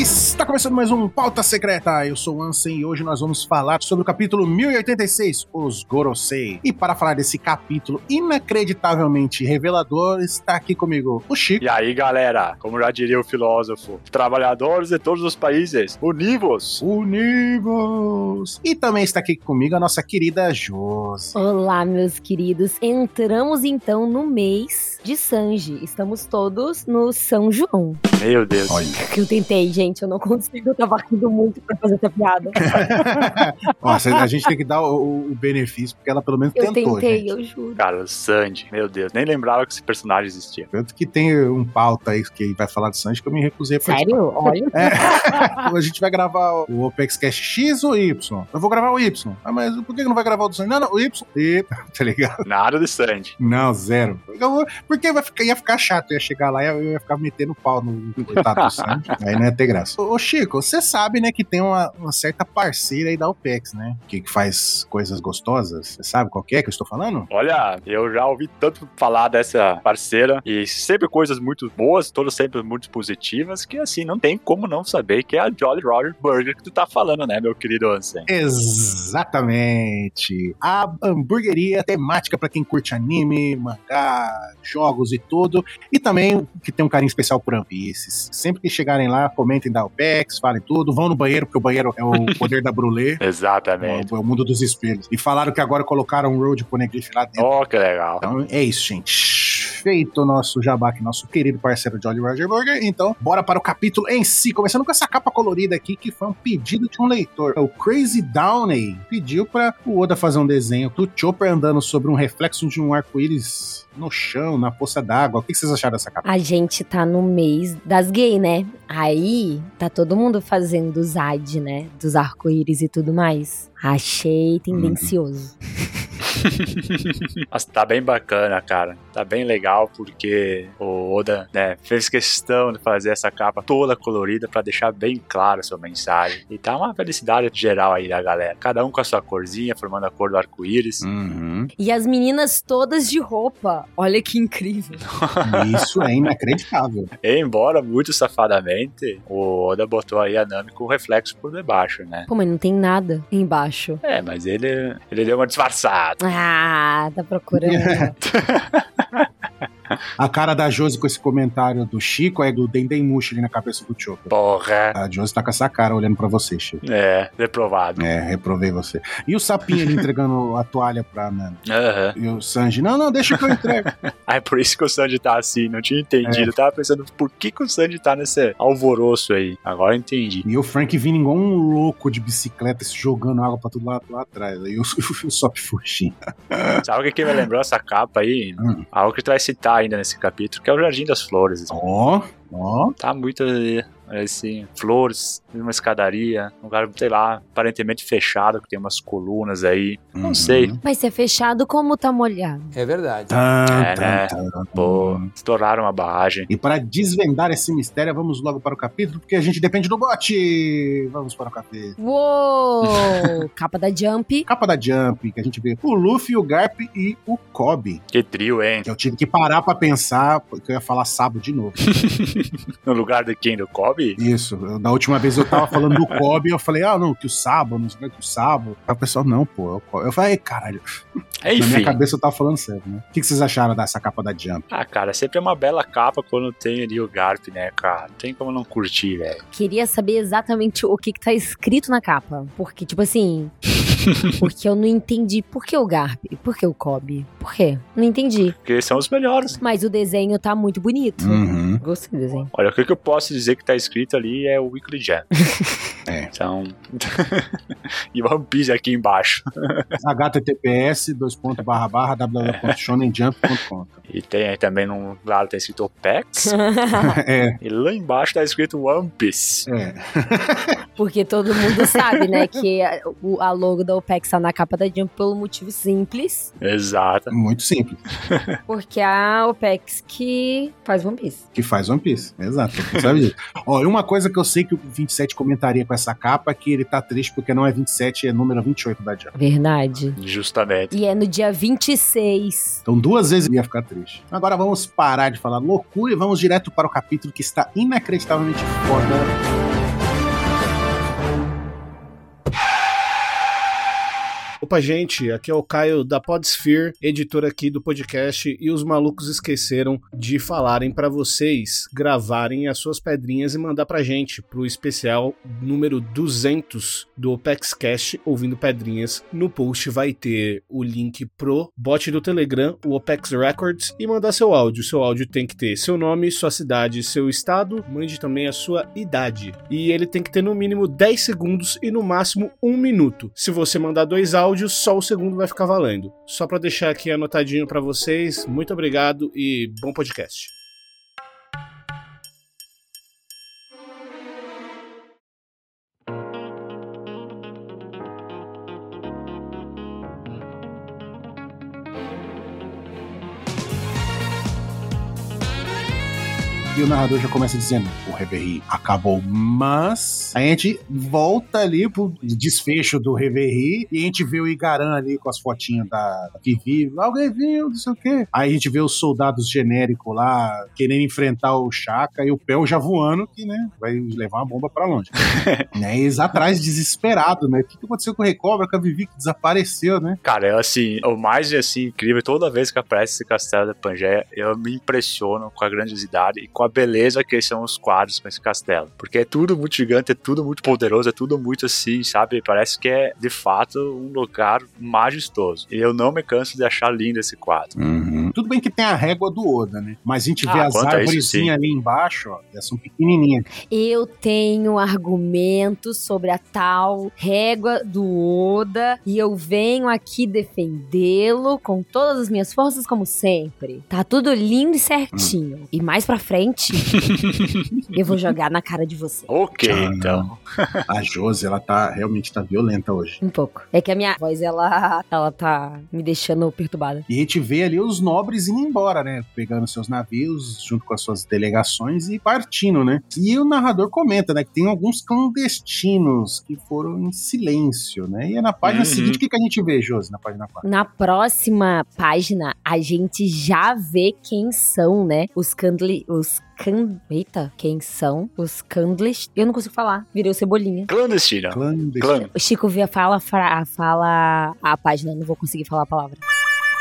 Está começando mais um Pauta Secreta. Eu sou o Ansem e hoje nós vamos falar sobre o capítulo 1086, Os Gorosei. E para falar desse capítulo inacreditavelmente revelador, está aqui comigo o Chico. E aí, galera, como já diria o filósofo, trabalhadores de todos os países, univos! Univos! E também está aqui comigo a nossa querida Josi. Olá, meus queridos. Entramos então no mês de Sanji. Estamos todos no São João. Meu Deus. Olha. Que eu tentei, gente. Eu não consigo. Eu tava rindo muito pra fazer essa piada. Nossa, a gente tem que dar o, o benefício, porque ela pelo menos Eu tentou, tentei, gente. eu juro. Cara, o Sandy, meu Deus, nem lembrava que esse personagem existia. Tanto que tem um pauta aí que vai falar de Sanji que eu me recusei a participar. Sério? Olha. É. a gente vai gravar o Opex Cash X ou Y? Eu vou gravar o Y. Ah, mas por que não vai gravar o do Sanji? Não, não, o Y. Y. Tá ligado? Nada de Sandy. Não, zero. Eu vou- porque vai ficar, ia ficar chato. Ia chegar lá e eu ia ficar metendo pau no coitado do Sanji. Aí não ia ter graça. Ô, ô, Chico, você sabe, né, que tem uma, uma certa parceira aí da OPEX, né? Que, que faz coisas gostosas. Você sabe qual que é que eu estou falando? Olha, eu já ouvi tanto falar dessa parceira e sempre coisas muito boas, todas sempre muito positivas, que assim, não tem como não saber que é a Jolly Roger Burger que tu tá falando, né, meu querido Ansem? Exatamente. A hamburgueria temática para quem curte anime, mangá, jogos e tudo. E também que tem um carinho especial por Piece. Sempre que chegarem lá, comentem da OPEX, falem tudo. Vão no banheiro, porque o banheiro é o poder da Brulé. Exatamente. o, é o mundo dos espelhos. E falaram que agora colocaram um Road Poneglyph lá dentro. Oh, que legal. Então é isso, gente. Feito o nosso jabá aqui, nosso querido parceiro Jolly Roger Burger. Então, bora para o capítulo em si. Começando com essa capa colorida aqui, que foi um pedido de um leitor. O Crazy Downey pediu para o Oda fazer um desenho do Chopper andando sobre um reflexo de um arco-íris no chão, na poça d'água. O que vocês acharam dessa capa? A gente tá no mês das gays, né? Aí tá todo mundo fazendo Zad, né? Dos arco-íris e tudo mais. Achei tendencioso. Mas tá bem bacana, cara. Tá bem legal porque o Oda, né, fez questão de fazer essa capa toda colorida pra deixar bem clara a sua mensagem. E tá uma felicidade geral aí da galera. Cada um com a sua corzinha, formando a cor do arco-íris. Uhum. E as meninas todas de roupa. Olha que incrível. Isso é inacreditável. Embora muito safadamente, o Oda botou aí a Nami com reflexo por debaixo, né? Pô, mas não tem nada embaixo. É, mas ele, ele deu uma disfarçada. Ah, tá procurando. A cara da Josi com esse comentário do Chico é do Dendemushi ali na cabeça do Chopper. Porra. A Josi tá com essa cara olhando pra você, Chico. É, reprovado. É, reprovei você. E o sapinho ali entregando a toalha pra Nami. Aham. E o Sanji, não, não, deixa que eu entrego. Ah, é por isso que o Sanji tá assim, não tinha entendido. Eu tava pensando, por que, que o Sanji tá nesse alvoroço aí? Agora eu entendi. e o Frank vindo igual um louco de bicicleta, se jogando água pra tudo lá, lá atrás. Aí o, o Sop fugindo. Sabe o que, que me lembrou essa capa aí? Hum. Algo que tu vai citar ainda nesse capítulo, que é o Jardim das Flores. Ó, ó. Tá muito assim, flores, uma escadaria, um lugar, sei lá, aparentemente fechado, que tem umas colunas aí. Não Uhum. sei. Vai ser fechado como tá molhado. É verdade. Tan, É, tan, né? tan. Pô, estouraram a barragem. E para desvendar esse mistério, vamos logo para o capítulo, porque a gente depende do bot. Vamos para o capítulo. Uou! Capa da Jump. Capa da Jump, que a gente vê o Luffy, o Garp e o Kobe. Que trio, hein? Que eu tive que parar pra pensar, porque eu ia falar Sabo de novo. No lugar de quem? Do Kobe? Isso. Da última vez eu tava falando do Kobe, eu falei, ah, não, que o Sabo, não sei o que, o Sabo. Aí o pessoal, não, pô, é o Kobe. Eu falei, caralho. Na minha Enfim. cabeça eu tava falando sério, né? O que, que vocês acharam dessa capa da Jump? Ah, cara, sempre é uma bela capa quando tem ali o Garp, né, cara? Não tem como não curtir, velho. Queria saber exatamente o que, que tá escrito na capa. Porque, tipo assim. porque eu não entendi. Por que o Garp? Por que o Kobe? Por quê? Não entendi. Porque são os melhores. Mas o desenho tá muito bonito. Uhum. Gostei do desenho. Olha, o que eu posso dizer que tá escrito ali é o Weekly Jam. É. Então. e One Piece aqui embaixo. https dois pontos barra barra www.shonenjump.com E tem aí também num lado tá escrito OPEX. É, e lá embaixo tá escrito One Piece. é. Porque todo mundo sabe, né, que a, o- a logo da OPEX tá na capa da Jump pelo motivo simples, Exato. Muito simples. porque a OPEX que faz One Piece. Que faz One Piece. Exato. Sabe disso. Ó, e uma coisa que eu sei que o 27 comentaria com essa capa é que ele tá triste porque não é 27, é número 28 da Jump. Verdade. Justamente. E é no dia 26. Então, duas vezes ele ia ficar triste. Agora vamos parar de falar loucura e vamos direto para o capítulo que está inacreditavelmente foda. Opa, gente, aqui é o Caio da Podsphere, editor aqui do podcast, e os malucos esqueceram de falarem pra vocês gravarem as suas pedrinhas e mandar pra gente pro especial número 200 do Opex Cash ouvindo pedrinhas. No post vai ter o link pro bot do Telegram, o Opex Records, e mandar seu áudio. Seu áudio tem que ter seu nome, sua cidade, seu estado, mande também a sua idade. E ele tem que ter no mínimo 10 segundos e no máximo 1 minuto. Se você mandar dois áudios, só o segundo vai ficar valendo. Só pra deixar aqui anotadinho pra vocês, muito obrigado e bom podcast. E o narrador já começa dizendo: Reverie acabou, mas. A gente volta ali pro desfecho do Reverie e a gente vê o Igaran ali com as fotinhas da, da Vivi. Alguém viu, não sei o quê. Aí a gente vê os soldados genéricos lá querendo enfrentar o Chaka e o Pel já voando, que, né, vai levar uma bomba pra longe. né, eles atrás, desesperado, né? O que que aconteceu com o Recobra, com a Vivi que desapareceu, né? Cara, eu, assim, o mais assim, incrível, toda vez que aparece esse castelo da Pangeia, eu me impressiono com a grandiosidade e com a beleza que são os quadros com esse castelo. Porque é tudo muito gigante, é tudo muito poderoso, é tudo muito assim, sabe? Parece que é, de fato, um lugar majestoso. E eu não me canso de achar lindo esse quadro. Tudo bem que tem a régua do Oda, né? Mas a gente vê Ah, as árvorezinhas ali embaixo, ó, elas são pequenininhas. Eu tenho argumentos sobre a tal régua do Oda e eu venho aqui defendê-lo com todas as minhas forças, como sempre. Tá tudo lindo e certinho. E mais pra frente, eu vou jogar na cara de você. Ok, Ah, então. A Josi, ela tá realmente tá violenta hoje. Um pouco. É que a minha voz, ela, ela tá me deixando perturbada. E a gente vê ali os nobres indo embora, né? Pegando seus navios junto com as suas delegações e partindo, né? E o narrador comenta, né? Que tem alguns clandestinos que foram em silêncio, né? E é na página Uhum. seguinte, o que, que a gente vê, Josi, na página 4? Na próxima página, a gente já vê quem são, né? Os Candle. Os can... Eita, quem são os Candles? Eu não consigo falar. Virei o Cebolinha. Clandestina. Clandestino. Clã. O Chico via fala, fala a página, não vou conseguir falar a palavra.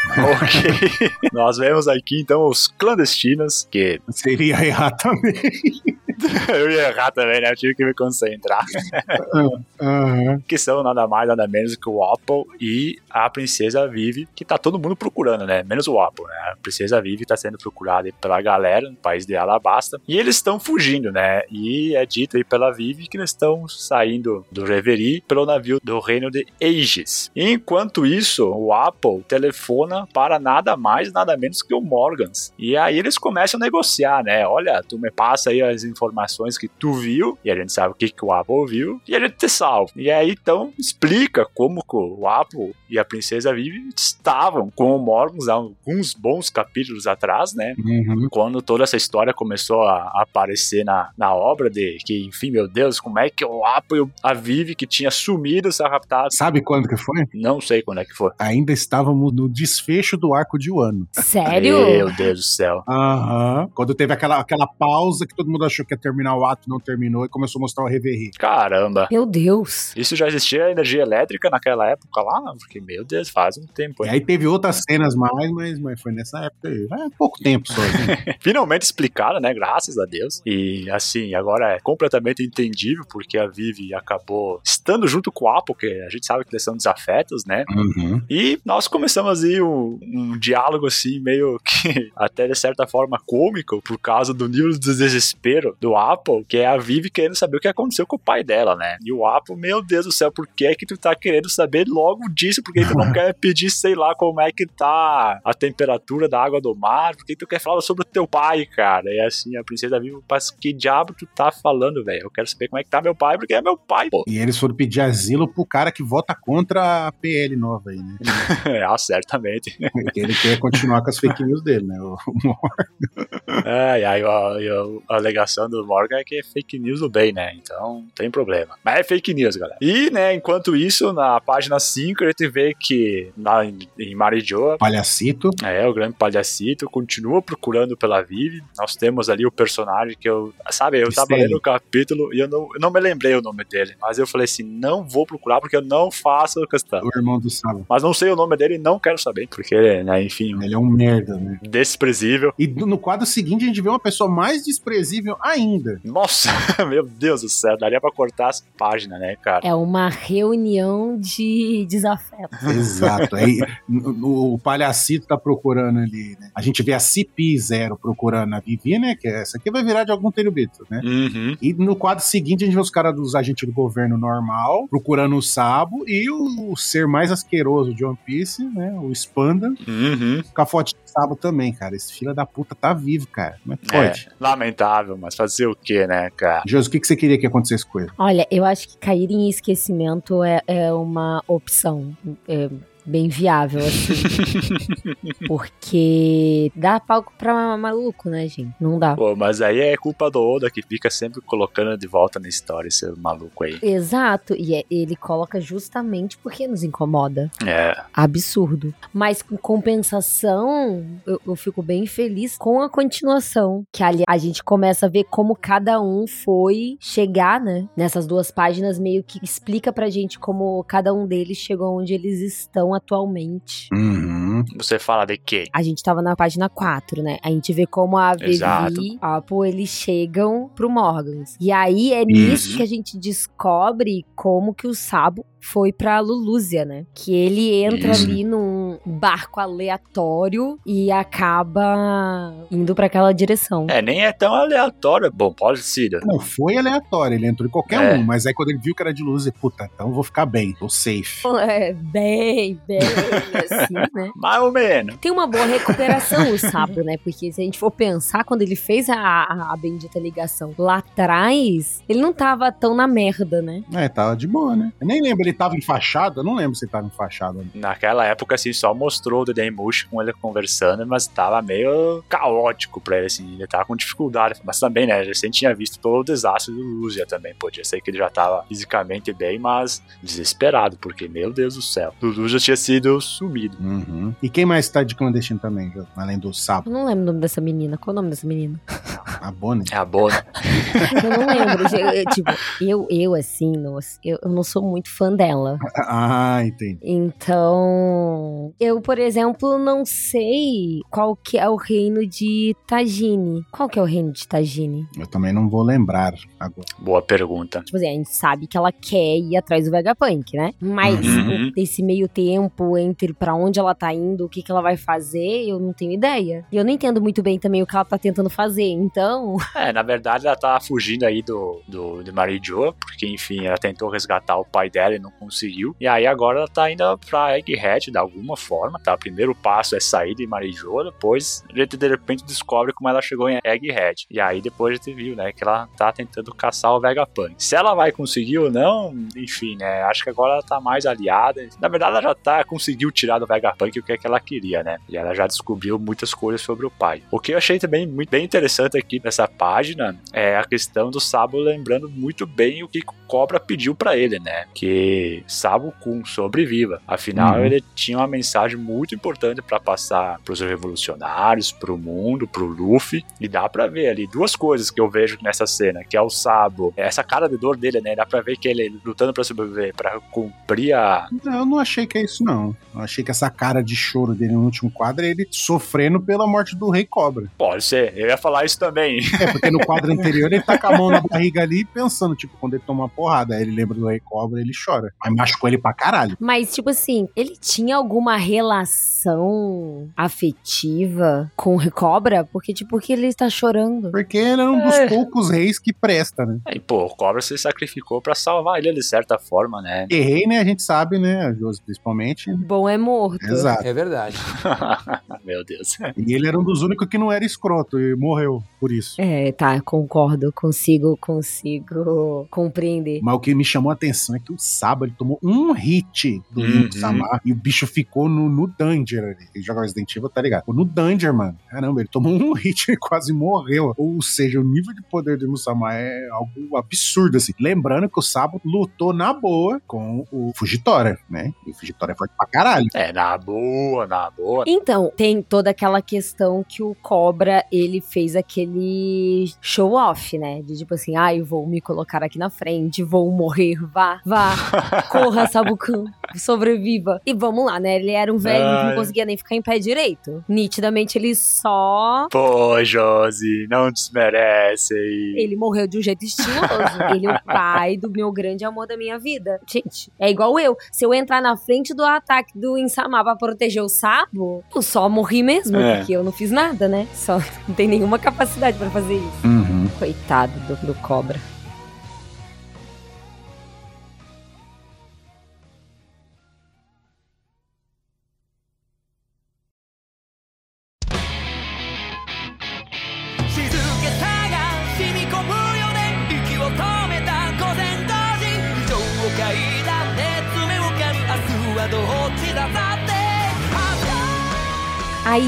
Ok. Nós vemos aqui, então, os clandestinos, que Seria errar também. eu ia errar também, né? Eu tive que me concentrar. Aham. que são nada mais, nada menos que o Apple e a Princesa Vivi, que tá todo mundo procurando, né? Menos o Apple, né? A Princesa Vivi tá sendo procurada pela galera no país de Alabasta. E eles estão fugindo, né? E é dito aí pela Vivi que eles estão saindo do Reverie pelo navio do reino de Aegis. Enquanto isso, o Apple telefona para nada mais, nada menos que o Morgans. E aí eles começam a negociar, né? Olha, tu me passa aí as informações que tu viu, e a gente sabe o que, que o Apple viu, e a gente te salva. E aí então explica como que o Apple e a Princesa Vivi estavam com o Morgans há alguns bons capítulos atrás, né? Uhum. quando toda essa história começou a aparecer na, na obra de que, enfim, meu Deus, como é que o Apple e a Vivi que tinha sumido, se raptado, Sabe quando que foi? não sei quando é que foi. Ainda estávamos no desfecho do arco de Wano. Sério? Meu Deus do céu. Aham. Quando teve aquela, aquela pausa que todo mundo achou que ia terminar o ato, não terminou, e começou a mostrar o Reverie. Caramba. Meu Deus. Isso já existia energia elétrica naquela época lá? Porque, meu Deus, faz um tempo. E hein? aí teve outras cenas mais, mas, mas foi nessa época aí. É pouco tempo só. né? Finalmente explicado, né? Graças a Deus. E assim, agora é completamente entendível porque a Vivi acabou estando junto com o Apple, porque a gente sabe que eles são desafetos, né? Uhum. E nós começamos aí um, um diálogo assim, meio que até de certa forma cômico, por causa do nível de desespero do do Apple, que é a Vivi querendo saber o que aconteceu com o pai dela, né? E o Apple, meu Deus do céu, por que é que tu tá querendo saber logo disso? Por que tu não quer pedir, sei lá, como é que tá a temperatura da água do mar? Por que tu quer falar sobre o teu pai, cara? E assim, a princesa Vivi, mas que diabo tu tá falando, velho? Eu quero saber como é que tá meu pai, porque é meu pai, pô. E eles foram pedir asilo pro cara que vota contra a PL nova aí, né? ah, certamente. Ele quer continuar com as fake news dele, né? O- É, e aí a, a- a alegação do Morgan é que é fake news do bem, né? Então não tem problema. Mas é fake news, galera. E, né, enquanto isso, na página 5, a gente vê que lá em, Marijoa, Palhacito. é, o grande palhacito continua procurando pela Vivi. Nós temos ali o personagem que eu. Sabe, eu tava lendo o capítulo e eu não, eu não me lembrei o nome dele. Mas eu falei assim: não vou procurar porque eu não faço questão. O irmão do Sábado. Mas não sei o nome dele e não quero saber. Porque, né, enfim, Ele é um merda, né? desprezível. E no quadro seguinte a gente vê uma pessoa mais desprezível ainda. Nossa, meu Deus do céu, daria pra cortar essa página, né, cara? É uma reunião de desafeto. Exato. Aí no- no- o palhacito tá procurando ali, né? A gente vê a CP0 procurando a Vivi, né? Que essa aqui vai virar de algum telebito, né? Uhum. E no quadro seguinte a gente vê os caras dos agentes do governo normal procurando o Sabo e o, o ser mais asqueroso de One Piece, né? O Spanda, Uhum. com a foto Sabo também, cara. Esse filho da puta tá vivo, cara. Como é que pode? É, lamentável, mas fazer o que, né, cara? Jesus, o que, que você queria que acontecesse com ele? Olha, eu acho que cair em esquecimento é, é uma opção. é, bem viável, assim. Porque dá palco pra maluco, né, gente? Não dá. Pô, mas aí é culpa do Oda que fica sempre colocando de volta na história esse maluco aí. Exato, e é- ele coloca justamente porque nos incomoda. É. Absurdo. Mas com compensação, eu, eu fico bem feliz com a continuação. Que ali a gente começa a ver como cada um foi chegar, né? Nessas duas páginas, meio que explica pra gente como cada um deles chegou onde eles estão atualmente. Uhum. Você fala de quê? A gente tava na página 4, né? A gente vê como a. Vivi, a Apple, eles chegam pro Morgans. E aí é nisso Uhum. que a gente descobre como que o Sabo foi pra Lulúzia, né? Que ele entra Isso. ali num barco aleatório e acaba indo pra aquela direção. É, nem é tão aleatório. Bom, pode ser. Não, foi aleatório, ele entrou em qualquer É. um, mas aí quando ele viu que era de luz, ele, puta, então eu vou ficar bem, tô safe. É, bem, bem assim, né? Mais ou menos. Tem uma boa recuperação o Sabo, né? Porque se a gente for pensar, quando ele fez a, a, a bendita ligação lá atrás, ele não tava tão na merda, né? É, tava de boa, né? Eu nem lembro, ele tava enfaixado? Eu não lembro se ele tava enfaixado. Naquela época, assim, só mostrou o Dedemush com ele conversando, mas tava meio caótico pra ele, assim. Ele tava com dificuldade. Mas também, né, gente tinha visto todo o desastre do Luzia também. Podia ser que ele já tava fisicamente bem, mas desesperado, porque, meu Deus do céu, o Luzia tinha sido sumido. Uhum. E quem mais tá de clandestino também, além do sapo? Eu não lembro o nome dessa menina. Qual o nome dessa menina? A Bonnie? É a boa. Eu não lembro. Eu- eu, tipo, eu, eu assim, nossa, eu, eu não sou muito fã dela. Ah, entendi. Então, eu, por exemplo, não sei qual que é o reino de Tagine. Qual que é o reino de Tagine? Eu também não vou lembrar agora. Boa pergunta. Tipo assim, a gente sabe que ela quer ir atrás do Vegapunk, né? Mas Uhum. esse meio tempo entre pra onde ela tá indo, o que, que ela vai fazer, eu não tenho ideia. E eu não entendo muito bem também o que ela tá tentando fazer. Então, É, na verdade ela tá fugindo aí do, do Mary Jo, porque enfim, ela tentou resgatar o pai dela e não conseguiu. E aí agora ela tá indo pra Egghead de alguma forma, tá? O primeiro passo é sair de Mary Jo, depois a gente de repente descobre como ela chegou em Egghead. E aí depois a gente viu, né, que ela tá tentando caçar o Vegapunk. Se ela vai conseguir ou não, enfim, né, acho que agora ela tá mais aliada. Na verdade ela já tá, conseguiu tirar do Vegapunk o que é que ela queria, né? E ela já descobriu muitas coisas sobre o pai. O que eu achei também muito bem interessante aqui nessa página é a questão do Sabo lembrando muito bem o que Cobra pediu pra ele, né? Que Sabo Kun sobreviva. Afinal, Uhum. ele tinha uma mensagem muito importante pra passar pros revolucionários, pro mundo, pro Luffy. E dá pra ver ali duas coisas que eu vejo nessa cena, que é o Sabo, essa cara de dor dele, né? Dá pra ver que ele lutando pra sobreviver, pra cumprir a Eu não achei que é isso, não. Eu achei que essa cara de choro dele no último quadro é ele sofrendo pela morte do Rei Cobra. Pode ser, eu ia falar isso também. É, porque no quadro anterior ele tá com a mão na barriga ali pensando, tipo, quando ele toma uma porrada, aí ele lembra do Rei Cobra ele chora. Fugitora. Mas machucou ele pra caralho. Mas, tipo assim, ele tinha alguma relação afetiva com o Cobra? Porque, tipo, por que ele está chorando? Porque ele é um dos É. poucos reis que presta, né? Aí, pô, o Cobra se sacrificou pra salvar ele de certa forma, né? E rei, né? A gente sabe, né? A Josi principalmente. Bom é morto. Exato. É verdade. Meu Deus. E ele era um dos únicos que não era escroto e morreu por isso. É, tá, concordo, consigo, consigo compreender. Mas o que me chamou a atenção é que o Saba ele tomou um hit do Uhum. Samar e o bicho ficou no, no Danger ali. Quem joga Resident Evil, tá ligado? Ficou no Danger, mano. Caramba, ele tomou um hit e quase morreu. Ou seja, o nível de poder do Limbo Samar é algo absurdo, assim. Lembrando que o Sabo lutou na boa com o Fugitória, né? E o Fugitória é forte pra caralho. É, na boa, na boa. Então, tem toda aquela questão que o Cobra, ele fez aquele show off, né? De tipo assim, ai, vou me colocar aqui na frente, vou morrer, vá, vá, corra, Sabucan, sobreviva. E vamos lá, né? Ele era um velho que não Ai. conseguia nem ficar em pé direito. Nitidamente, ele só... Pô, Josi, não desmerece. Ele morreu de um jeito estiloso. ele é o pai do meu grande amor da minha vida. Gente, é igual eu. Se eu entrar na frente do ataque do Insama pra proteger o Sabo, eu só morri mesmo, É. porque eu não fiz nada, né? Só não tem nenhuma capacidade pra fazer isso. Uhum. Coitado do, do cobra.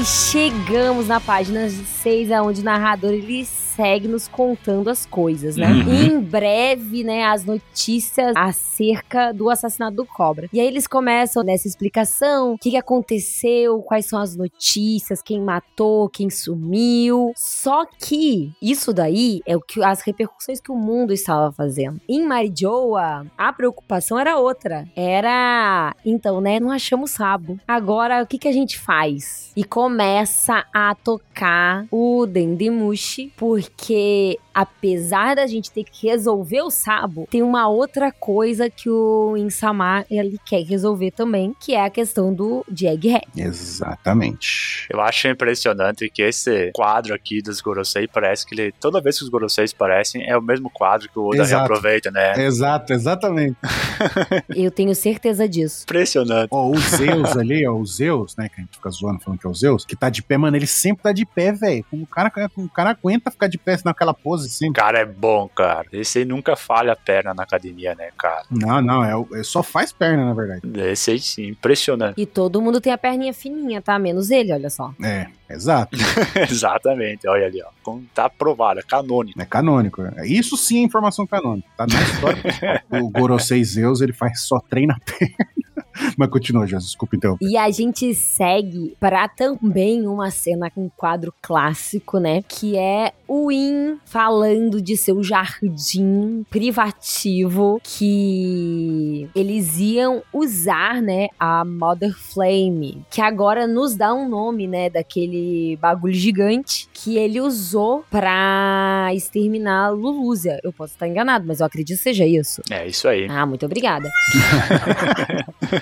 Aí chegamos na página 6, onde o narrador ele segue nos contando as coisas, né? Uhum. Em breve, né, as notícias acerca do assassinato do Cobra. E aí eles começam nessa explicação, o que, que aconteceu, quais são as notícias, quem matou, quem sumiu. Só que isso daí é o que as repercussões que o mundo estava fazendo. Em Marijoa, a preocupação era outra. Era, então, né, não achamos Sabo. Agora, o que, que a gente faz? E começa a tocar o Dendemushi, porque que apesar da gente ter que resolver o Sabo, tem uma outra coisa que o Insama ele quer resolver também, que é a questão do de Egghead. Exatamente. Eu acho impressionante que esse quadro aqui dos Gorosei parece que ele, toda vez que os Goroseis aparecem, é o mesmo quadro que o Oda Exato. reaproveita, né? Exato, exatamente. Eu tenho certeza disso. Impressionante. Ó, o Zeus ali, ó, o Zeus, né, que a gente fica zoando falando que é o Zeus, que tá de pé, mano, ele sempre tá de pé, velho. O cara, o cara aguenta ficar de pé naquela pose Sempre. cara é bom, cara. Esse aí nunca falha a perna na academia, né, cara? Não, não, é, é só faz perna, na verdade. Esse aí sim, impressionante. E todo mundo tem a perninha fininha, tá? Menos ele, olha só. É, exato. Exatamente, olha ali, ó. Como Tá aprovado, é canônico. É canônico. é. Isso sim é informação canônica. Tá na história. o Gorosei Zeus, ele faz só treina perna. Mas continua, Jesus, desculpa então. E a gente segue para também uma cena com um quadro clássico, né? Que é o In falando de seu jardim privativo que eles iam usar, né? A Mother Flame, que agora nos dá um nome, né? Daquele bagulho gigante que ele usou pra exterminar a Lulúzia. Eu posso estar enganado, mas eu acredito que seja isso. É isso aí. Ah, muito obrigada.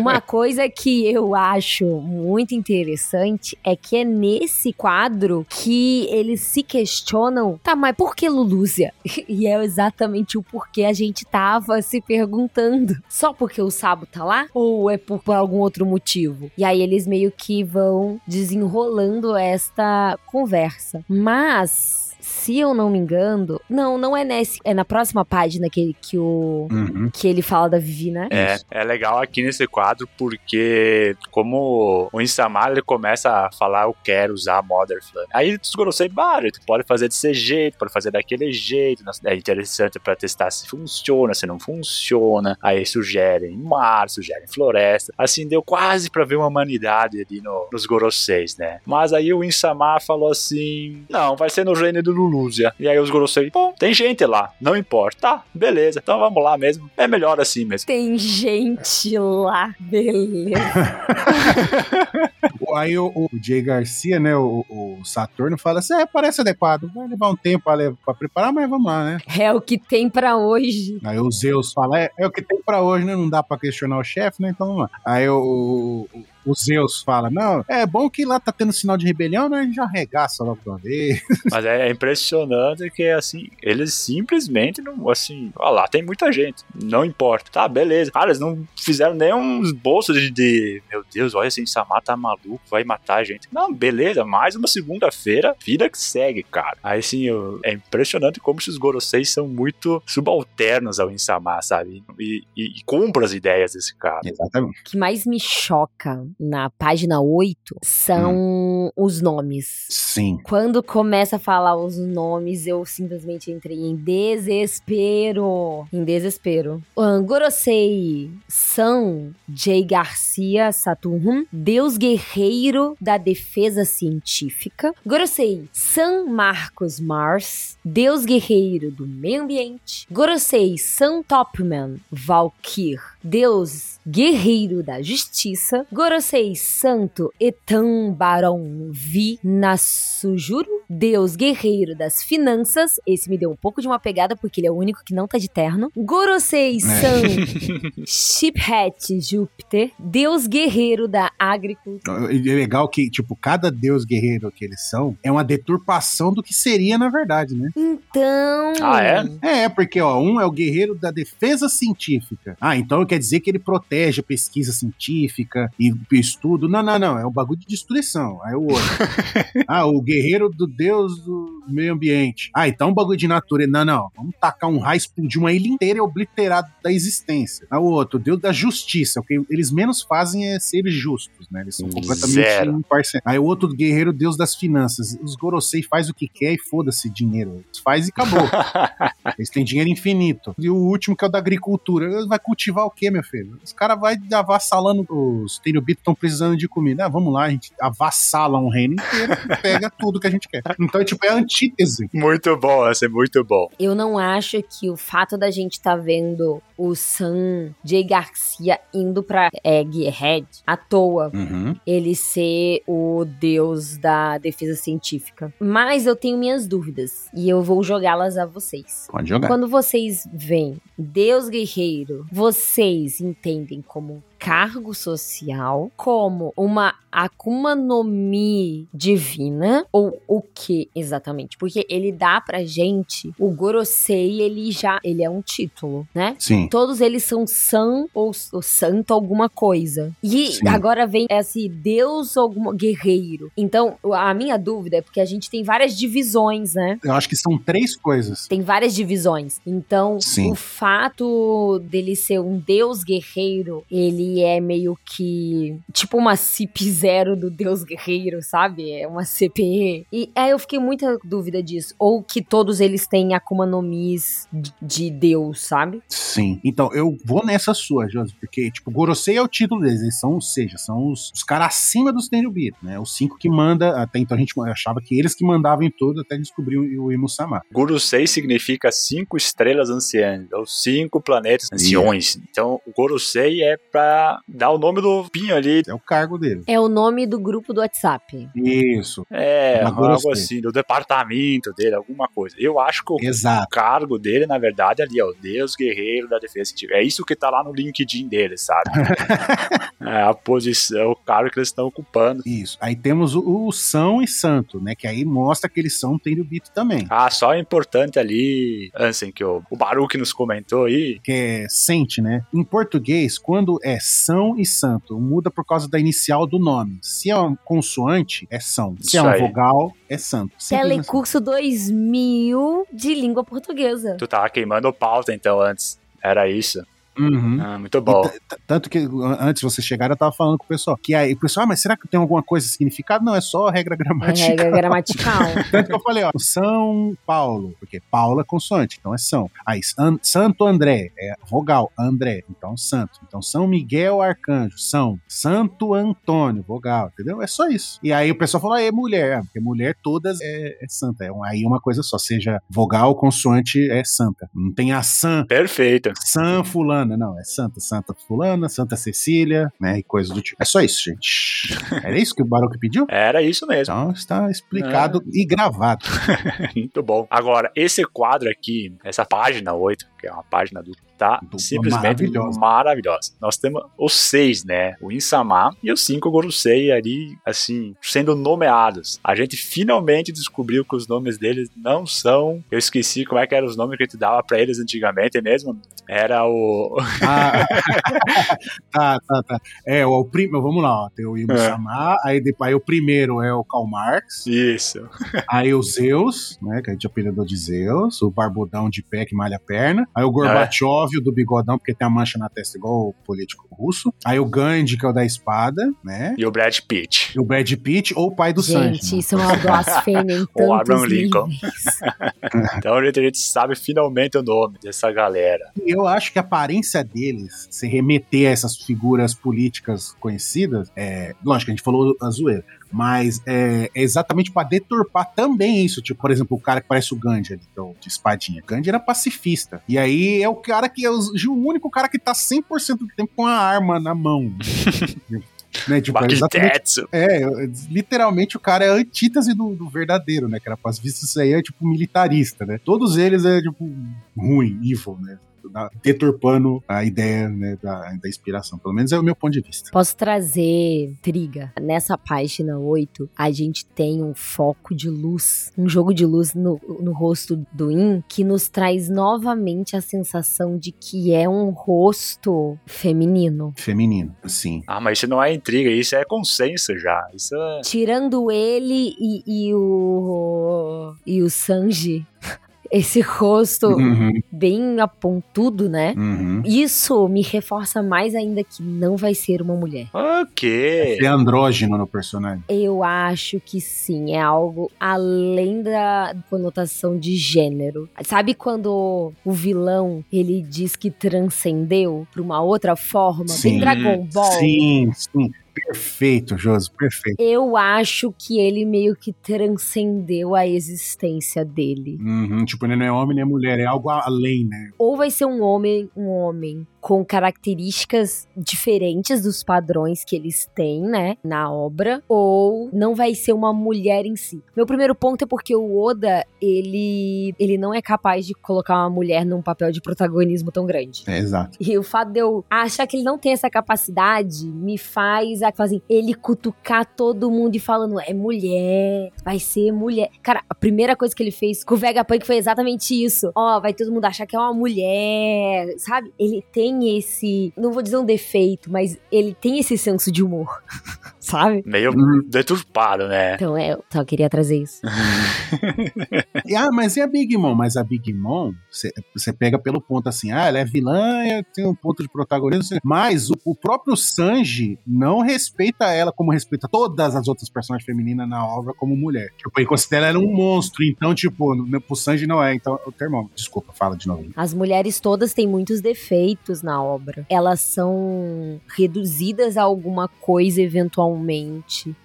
Uma coisa que eu acho muito interessante é que é nesse quadro que eles se questionam, tá, mas por que Lulúzia? E é exatamente o porquê a gente tava se perguntando. Só porque o Sabo tá lá? Ou é por, por algum outro motivo? E aí eles meio que vão desenrolando esta conversa. Mas. Se eu não me engano, não, não é nesse, é na próxima página que, que o Uhum. que ele fala da Vivi, né? É, é legal aqui nesse quadro porque como o Insamar ele começa a falar eu quero usar a Mother Flame. Aí os Gorosei, bah, tu pode fazer desse jeito, pode fazer daquele jeito. É interessante pra testar se funciona, se não funciona. Aí sugerem mar, sugerem floresta. Assim deu quase pra ver uma humanidade ali no- nos Goroseis, né? Mas aí o Insamar falou assim: "Não, vai ser no reino do Lulúzia". E aí os Gorosei, bom, tem gente lá, não importa. Tá, beleza. Então vamos lá mesmo. É melhor assim mesmo. Tem gente lá, beleza. Aí o, o Jay Garcia, né, o, o Saturno, fala assim: é, parece adequado. Vai levar um tempo pra, pra preparar, mas vamos lá, né? É o que tem pra hoje. Aí o Zeus fala: é, é o que tem pra hoje, né? Não dá pra questionar o chefe, né? Então vamos lá. Aí o, o, o Zeus fala: Não, é bom que lá tá tendo sinal de rebelião, né? A gente já arregaça logo uma vez. Mas é impressionante que, assim, eles simplesmente não, assim, ó lá, tem muita gente, não importa, tá, beleza. Cara, eles não fizeram nem uns bolsos de, de meu Deus, olha assim, Samar tá maluco, vai matar a gente. Não, beleza, mais uma segunda-feira, vida que segue, cara. Aí, assim, eu, é impressionante como esses Goroseis são muito subalternos ao Insama, sabe? E, e, e compram as ideias desse cara. Exatamente. O que mais me choca na página 8 são os nomes. Sim. Quando começa a falar os nomes, eu simplesmente entrei em desespero. Em desespero. Um, Gorosei San J. Garcia Saturn, Deus Guerreiro da Defesa Científica. Gorosei San Marcos Mars, Deus Guerreiro do Meio Ambiente. Gorosei San Topman Valkyr, Deus Guerreiro da Justiça. Gorosei Santo Etan Barão Vi Nasujuro, Deus Guerreiro das Finanças. Esse me deu um pouco de uma pegada porque ele é o único que não tá de terno. Gorosei San Shiphat Júpiter, Deus Guerreiro da Agricultura. É legal que, tipo, cada deus guerreiro que eles são é uma deturpação do que seria na verdade, né? Então. Ah, é? É, porque, ó, um é o guerreiro da defesa científica. Ah, então quer dizer que ele protege a pesquisa científica e estudo. Não, não, não. É um bagulho de destruição. Aí o outro. ah, o guerreiro do deus do meio ambiente. Ah, então um bagulho de natureza. Não, não. Vamos tacar um raio, explodir uma ilha inteira e obliterar da existência. O outro, deus da justiça. O que eles menos fazem é ser justos, né? Eles são completamente imparciais. Aí o outro guerreiro, deus das finanças. Os Gorosei faz o que quer e foda-se dinheiro. Eles faz e acabou. Eles têm dinheiro infinito. E o último, que é o da agricultura. Vai cultivar o quê, meu filho? Os caras vão avassalando. Os Tenryubito estão precisando de comida. Ah, vamos lá, a gente avassala um reino inteiro e pega tudo que a gente quer. Então, tipo, é a antítese. Muito bom, esse é muito bom. Eu não acho que o fato da gente tá vendo o Sam J. Garcia indo pra Egghead à toa Uhum. ele ser o deus da defesa científica. Mas eu tenho minhas dúvidas e eu vou jogá-las a vocês. Pode jogar. Quando vocês veem Deus Guerreiro, vocês entendem como cargo social, como uma Akuma no Mi divina, ou o que exatamente? Porque ele dá pra gente, o Gorosei, ele já, ele é um título, né? Sim. Todos eles são san ou, ou santo alguma coisa. E Sim. agora vem esse deus algum guerreiro. Então, a minha dúvida é porque a gente tem várias divisões, né? Eu acho que são três coisas. Tem várias divisões. Então, Sim. o fato dele ser um deus guerreiro, ele é meio que tipo uma CP0 do deus guerreiro, sabe? É uma CPE. E aí eu fiquei muita dúvida disso. Ou que todos eles têm Akuma no Mis de- de deus, sabe? Sim. Então, eu vou nessa sua, Josi, porque, tipo, Gorosei é o título deles. Eles são, ou seja, são os, os caras acima dos Tenryubito, né? Os cinco que manda. Até então a gente achava que eles que mandavam em tudo até descobrir o, o Imu-sama. Gurusei significa cinco estrelas anciãs, ou cinco planetas anciões. Então, o Gorosei é pra dar o nome do pinho ali. É o cargo dele. É o nome do grupo do WhatsApp. Isso. É, algo assim, do departamento dele, alguma coisa. Eu acho que o Exato. cargo dele, na verdade, ali, ó, o Deus Guerreiro da Defesa. É isso que tá lá no LinkedIn dele, sabe? é a posição, o cargo que eles estão ocupando. Isso. Aí temos o, o São e Santo, né? Que aí mostra que eles são Tenryubito também. Ah, só é importante ali, Ansem, que o, o Baruch nos comentou aí. Que é sente, né? Em português, quando é São e Santo, muda por causa da inicial do nome. Se é uma consoante, é São. Se é Isso uma aí. vogal, é Santo. Telecurso 2000 de língua portuguesa. Tu tava queimando pauta, então, antes. Era isso. Uhum. Ah, muito bom. Tanto que an- antes de você chegar, eu tava falando com o pessoal. Que aí o pessoal, ah, mas será que tem alguma coisa de significado? Não, é só regra É gramatical. regra gramatical. Tanto que eu falei, ó, São Paulo, porque Paulo é consoante, então é São. Aí, San- Santo André, é vogal, André, então Santo. Então São Miguel Arcanjo, São. Santo Antônio, vogal, entendeu? É só isso. E aí o pessoal falou, ah, é mulher, ah, porque mulher todas é, é santa. É um- aí uma coisa só, seja vogal, consoante, é santa. Não tem a San, Perfeito. San fulano, fulana, não, é Santa, Santa fulana, Santa Cecília, né, e coisas do tipo. É só isso, gente. Era isso que o Baruch pediu? Era isso mesmo. Então está explicado e gravado. Muito bom. Agora, esse quadro aqui, essa página 8, que é uma página do tá Dupla simplesmente maravilhosa. maravilhosa. Nós temos os seis, né? O Insama e os cinco Gorosei ali, assim, sendo nomeados. A gente finalmente descobriu que os nomes deles não são. Eu esqueci como é que eram os nomes que a gente dava pra eles antigamente mesmo. Era o. Ah, tá, tá, tá. É, o, primo, vamos lá, ó, tem o Imo É. Aí, depois, aí o primeiro é o Karl Marx, Isso. aí o Zeus, né, que a gente apelidou de Zeus, o barbudão de pé que malha a perna, aí o Gorbachev, o do bigodão, porque tem a mancha na testa igual o político russo, aí o Gandhi, que é o da espada, né, E o Brad Pitt. e o Brad Pitt, ou o pai do Sanji. Gente, isso é uma blasfêmia em Ou Abraham Lincoln. Então a gente, a gente sabe finalmente o nome dessa galera. E eu acho que a aparência deles, se remeter a essas figuras políticas conhecidas, é, lógico, que a gente falou a zoeira, mas é, é exatamente pra deturpar também isso. Tipo, por exemplo, o cara que parece o Gandhi ali, que é o de espadinha. Gandhi era pacifista. E aí é o cara que é o, o único cara que tá 100% do tempo com a arma na mão. né? Tipo, é é, literalmente o cara é a antítese do, do verdadeiro, né? Que era pacifista, isso aí é tipo militarista, né? Todos eles é tipo ruim, evil, né? Da- Deturpando a ideia né, da, da inspiração. Pelo menos é o meu ponto de vista. Posso trazer triga. Nessa página 8, a gente tem um foco de luz, um jogo de luz no, no rosto do In, que nos traz novamente a sensação de que é um rosto feminino. Feminino, sim. Ah, mas isso não é intriga, isso é consenso já. Isso é. Tirando ele e, e o. e o Sanji. Esse rosto Uhum, bem apontudo, né? uhum. Isso me reforça mais ainda que não vai ser uma mulher. Ok. É andrógeno no personagem. Eu acho que sim, é algo além da conotação de gênero. Sabe quando o vilão ele diz que transcendeu pra uma outra forma, Sim. bem Dragon Ball? Sim, sim. Perfeito, Josi, perfeito. Eu acho que ele meio que transcendeu a existência dele. Uhum, Tipo, ele não é homem nem mulher, é algo além, né? Ou vai ser um homem, um homem com características diferentes dos padrões que eles têm, né, na obra, ou não vai ser uma mulher em si. Meu primeiro ponto é porque o Oda, ele ele não é capaz de colocar uma mulher num papel de protagonismo tão grande. É, exato. E o fato de eu achar que ele não tem essa capacidade me faz a- assim, ele cutucar todo mundo e falando, é mulher, vai ser mulher. Cara, a primeira coisa que ele fez com o Vegapunk foi exatamente isso. Ó, vai todo mundo achar que é uma mulher, sabe? Ele tem esse, não vou dizer um defeito, mas ele tem esse senso de humor, sabe? Meio Uhum. deturpado, né? Então, é, eu só queria trazer isso. E, ah, mas e a Big Mom? Mas a Big Mom, você pega pelo ponto assim, ah, ela é vilã, e tem um ponto de protagonismo, mas o, o próprio Sanji não respeita ela como respeita todas as outras personagens femininas na obra como mulher. Tipo, ele considera ela um monstro, então, tipo, no, pro Sanji não é. Então, o termômetro, desculpa, fala de novo. As mulheres todas têm muitos defeitos na obra. Elas são reduzidas a alguma coisa eventualmente.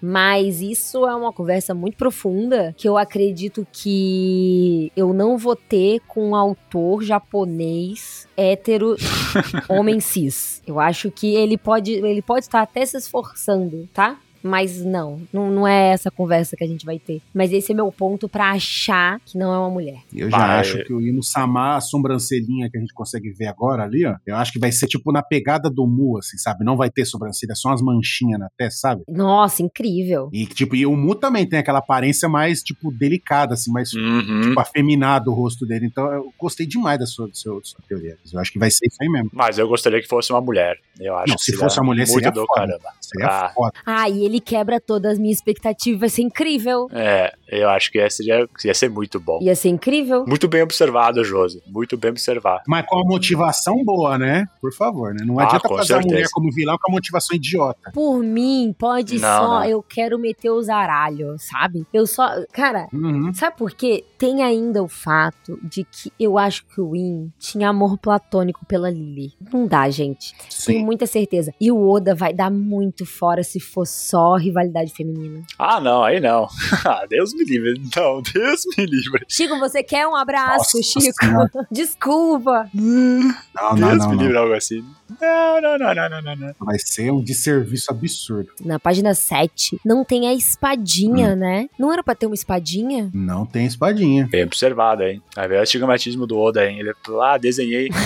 Mas isso é uma conversa muito profunda que eu acredito que eu não vou ter com um autor japonês hétero homem cis. Eu acho que ele pode ele pode estar até se esforçando, tá? Mas não, não, não é essa conversa que a gente vai ter. Mas esse é meu ponto pra achar que não é uma mulher. Eu já Vai. acho que o Ino Samar, a sobrancelhinha que a gente consegue ver agora ali, ó, eu acho que vai ser tipo na pegada do Mu, assim, sabe? Não vai ter sobrancelha, só umas manchinhas na testa, sabe? Nossa, incrível. E, tipo, e o Mu também tem aquela aparência mais, tipo, delicada, assim, mais Uhum. tipo, afeminado o rosto dele. Então eu gostei demais da sua, da sua, da sua teoria. Eu acho que vai ser isso aí mesmo. Mas eu gostaria que fosse uma mulher. Eu acho Não, que se fosse uma mulher, seria do foda. caramba. Seria Ah. foda. Ah, e ele quebra todas as minhas expectativas, vai ser incrível. É, eu acho que esse ia, ia ser muito bom. Ia ser incrível. Muito bem observado, Josi. Muito bem observado. Mas com a motivação boa, né? Por favor, né? Não Ah, adianta fazer a certeza. mulher como vilão com a motivação idiota. Por mim, pode Não, só. não. Eu quero meter os aralhos, sabe? Eu só. Cara, Uhum. sabe por quê? Tem ainda o fato de que eu acho que o Win tinha amor platônico pela Lily. Não dá, gente. Tenho Sim. muita certeza. E o Oda vai dar muito fora se for só rivalidade feminina. Ah, não, aí não. Ah, Deus me me livre. Não, Deus me livre. Chico, você quer um abraço, Nossa Chico? Senhora. Desculpa. Não, não, Deus não, me não. livre, algo assim. Não, não, não, não, não, não, não. Vai ser um desserviço absurdo. Na página 7, não tem a espadinha, né? Não era pra ter uma espadinha? Não tem espadinha. Bem observado, hein? Vai ver o estigmatismo do Oda, hein? Ele, ah, desenhei.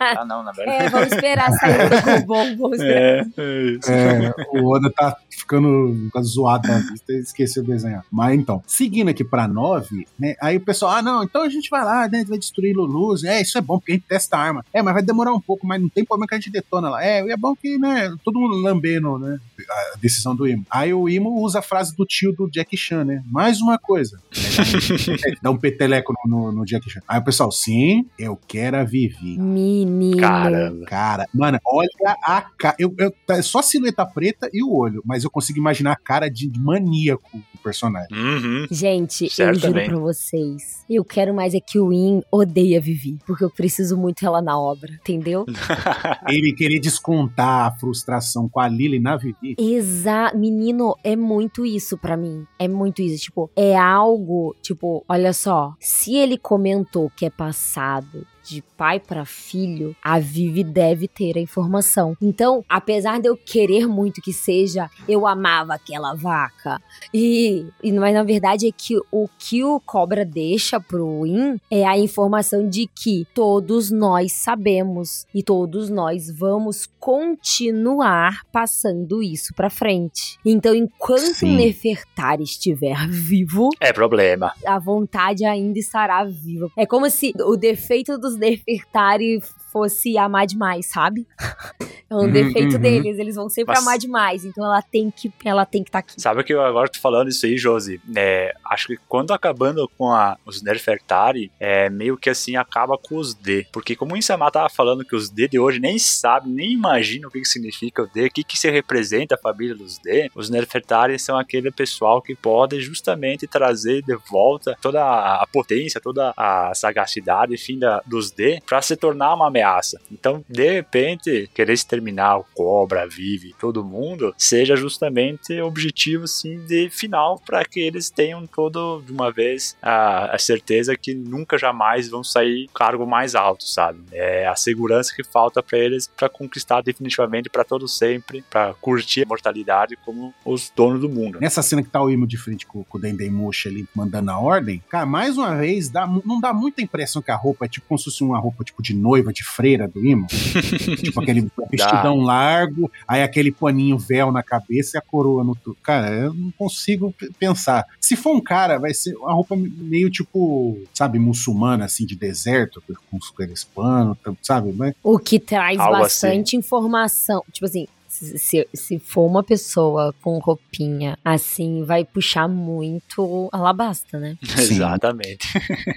Ah, não, na verdade. é, vamos esperar sair do bom, vamos esperar. É, é isso. É, o Oda tá ficando fica zoado na vista e esqueceu de desenhar. Mas então, seguindo aqui pra 9, né? Aí o pessoal, ah, não, então a gente vai lá, né? A gente vai destruir Lulus. É, isso é bom, porque a gente testa a arma. É, mas vai demorar um pouco, mas não tem problema que a gente detona lá. É, e é bom que, né, todo mundo lambendo, né? A decisão do Imo. Aí o Imo usa a frase do tio do Jack Chan, né? Mais uma coisa. É, Dá um peteleco no, no, no Jack Chan. Aí o pessoal, sim, eu quero a Vivi. Menino. Caramba. Cara, mano, olha a cara. Eu, eu, tá- é só a silhueta preta e o olho, mas eu consigo imaginar a cara de maníaco do personagem. Uhum. Gente, eu juro também. pra vocês. Eu quero mais é que o In odeia Vivi. Porque eu preciso muito ela na obra, entendeu? Ele querer descontar a frustração com a Lily na Vivi. Exato. Menino, é muito isso pra mim. É muito isso. Tipo, é algo. Tipo, olha só. Se ele comentou que é passado de pai pra filho, a Vivi deve ter a informação. Então, apesar de eu querer muito que seja, eu amava aquela vaca. E, e mas na verdade é que o que o Cobra deixa pro Win é a informação de que todos nós sabemos e todos nós vamos continuar passando isso pra frente. Então, enquanto Sim. Nefertari estiver vivo, É problema. a vontade ainda estará viva. É como se o defeito dos Nefertari fosse amar demais, sabe? É um Uhum, defeito uhum. deles, eles vão sempre Mas- amar demais, então ela tem que ela tem que estar aqui. Sabe que eu agora tô falando isso aí, Josi? É, acho que quando acabando com a, os Nerfertari, é meio que assim acaba com os D. Porque como o Insama tava falando que os D de hoje nem sabe, nem imagina o que, que significa o D, o que, que se representa a família dos D, os Nerfertari são aquele pessoal que pode justamente trazer de volta toda a, potência, toda a sagacidade, enfim, da, dos D, pra se tornar uma ameaça. Então, de repente, querer exterminar o Cobra, Vive, todo mundo, seja justamente objetivo, assim, de final, para que eles tenham todo, de uma vez, a, a certeza que nunca jamais vão sair cargo mais alto, sabe? É a segurança que falta para eles para conquistar definitivamente para todo sempre, para curtir a mortalidade como os donos do mundo. Nessa cena que tá o Imo de frente com, com o Dendemushi ali mandando a ordem, cara, mais uma vez, dá, não dá muita impressão que a roupa é tipo como se fosse uma roupa tipo de noiva, de freira do Imo. tipo aquele vestidão largo, aí aquele paninho véu na cabeça e a coroa no. Cara, eu não consigo pensar. Se for um cara, vai ser uma roupa meio tipo, sabe, muçulmana, assim, de deserto, com os- aqueles panos, sabe? Mas, O que traz Algo bastante informação. Tipo assim, se, se, for uma pessoa com roupinha assim, vai puxar muito alabasta, né? Sim. Exatamente.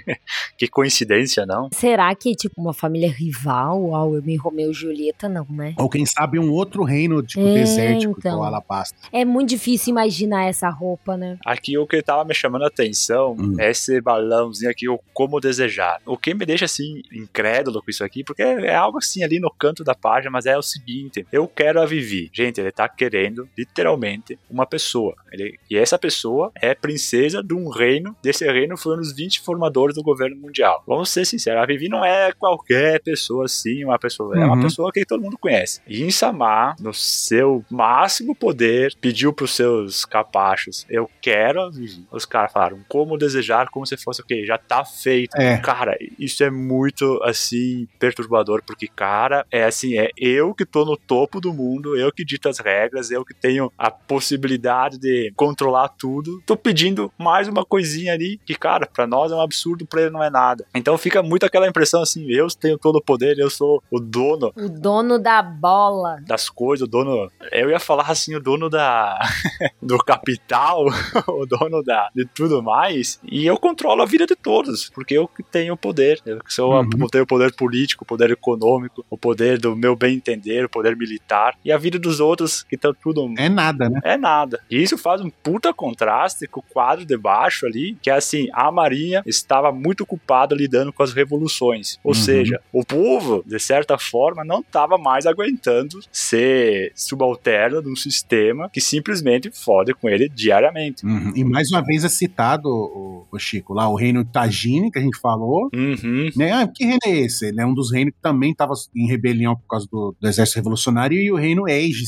que coincidência, não? Será que, tipo, uma família rival ao Romeu e Julieta, não, né? ou quem sabe um outro reino, tipo, É, desértico, então. igual Alabasta. É muito difícil imaginar essa roupa, né? Aqui o que tava me chamando a atenção Hum. é esse balãozinho aqui, o como desejar. O que me deixa assim, incrédulo com isso aqui, porque é algo assim ali no canto da página, mas é o seguinte: eu quero a Vivi. Gente, ele tá querendo, literalmente, uma pessoa. Ele- e essa pessoa é princesa de um reino, desse reino foram os 20 formadores do governo mundial. Vamos ser sinceros, a Vivi não é qualquer pessoa assim, uma pessoa, é uma Uhum. pessoa que todo mundo conhece. E Insama, no seu máximo poder, pediu pros seus capachos: Eu quero a Vivi. Os caras falaram: Como desejar, como se fosse o quê? Já tá feito. É. Cara, isso é muito assim perturbador, porque, cara, é assim: é eu que tô no topo do mundo, eu que dito as regras, eu que tenho a possibilidade de controlar tudo. Tô pedindo mais uma coisinha ali que, cara, pra nós é um absurdo, pra ele não é nada. Então fica muito aquela impressão assim: eu tenho todo o poder, eu sou o dono O dono da bola. das coisas, o dono. Eu ia falar assim, o dono da. do capital, o dono da, de tudo mais. E eu controlo a vida de todos, porque eu que tenho o poder. Eu que sou a- Uhum. eu tenho o poder político, o poder econômico, o poder do meu bem entender, o poder militar. E a vida dos outros que estão tudo É nada, né? é nada. E isso faz um puta contraste com o quadro de baixo ali, que é assim, a Marinha estava muito ocupada lidando com as revoluções. Ou Uhum. seja, o povo, de certa forma, não estava mais aguentando ser subalterno de um sistema que simplesmente fode com ele diariamente. Uhum. E mais uma vez é citado, o, o Chico, lá o reino Tagine, que a gente falou. Uhum. Né? Ah, que reino é esse? Ele é um dos reinos que também estava em rebelião por causa do, do exército revolucionário e o reino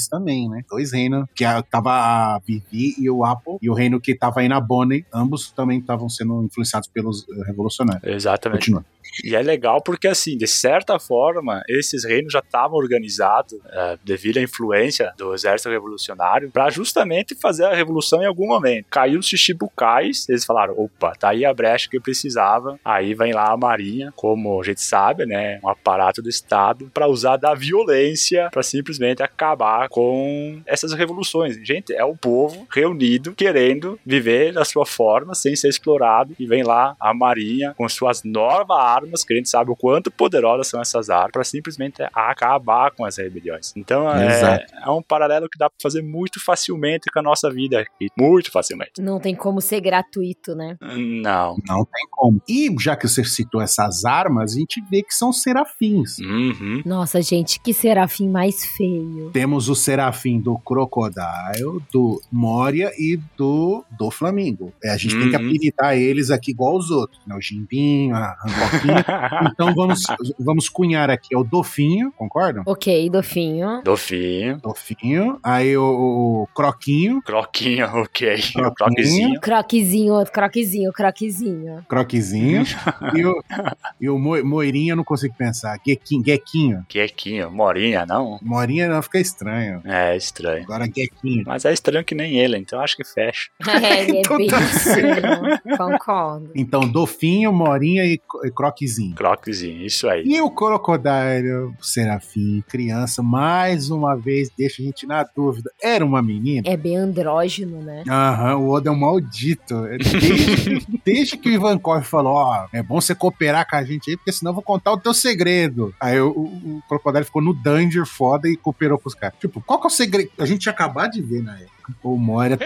Também, né? Dois reinos, que a- tava a Vivi e o Apple, e o reino que tava aí na Bonnie, ambos também estavam sendo influenciados pelos eh, revolucionários. Exatamente. Continua. E é legal porque, assim, de certa forma, esses reinos já estavam organizados eh, devido à influência do exército revolucionário para justamente fazer a revolução em algum momento. Caiu os Shichibukais, eles falaram, opa, tá aí a brecha que precisava. Aí vem lá a marinha, como a gente sabe, né, um aparato do Estado, para usar da violência para simplesmente acabar com essas revoluções. Gente, é o povo reunido, querendo viver da sua forma, sem ser explorado, e vem lá a marinha com suas novas armas, que a gente sabe o quanto poderosas são essas armas, para simplesmente acabar com as rebeliões. Então é, é um paralelo que dá para fazer muito facilmente com a nossa vida aqui. Muito facilmente. Não tem como ser gratuito, né? Não. Não tem como. E já que você citou essas armas, a gente vê que são serafins. Uhum. Nossa, gente, que serafim mais feio. Temos o serafim do Crocodile, do Moria e do, do Flamingo. É, a gente tem que Uhum. apelidar eles aqui igual os outros, né? O Jimbinho, a Rancoquinha. então vamos, vamos cunhar aqui é o Dofinho, concordam? Ok, Dofinho. Dofinho. Dofinho. Aí o, o Croquinho, Croquinho, ok. Croquinho. Croquezinho. Croquezinho, outro croquezinho, croquezinho. Croquezinho. e o, e o Mo- Moirinha, eu não consigo pensar. Guequinho, Guequinho. Quequinho. Morinha, não? Morinha não fica estranho. É estranho. Agora Guequinho. Mas é estranho que nem ele, então acho que fecha. É, ele é Então bem tá estranho. Concordo. Então, Dofinho, Morinha e, e Croquezinho. Croquezinho, isso aí. E o Crocodile, Serafim, criança, mais uma vez deixa a gente na dúvida. Era uma menina? É bem andrógeno, né? Aham, o Oda é um maldito. Desde, desde que o Ivan Koff falou: Ó, é bom você cooperar com a gente aí, porque senão eu vou contar o teu segredo. Aí o, o, o Crocodile ficou no Danger foda e cooperou com os caras. Tipo, qual que é o segredo? A gente tinha acabado de ver na época. O Moira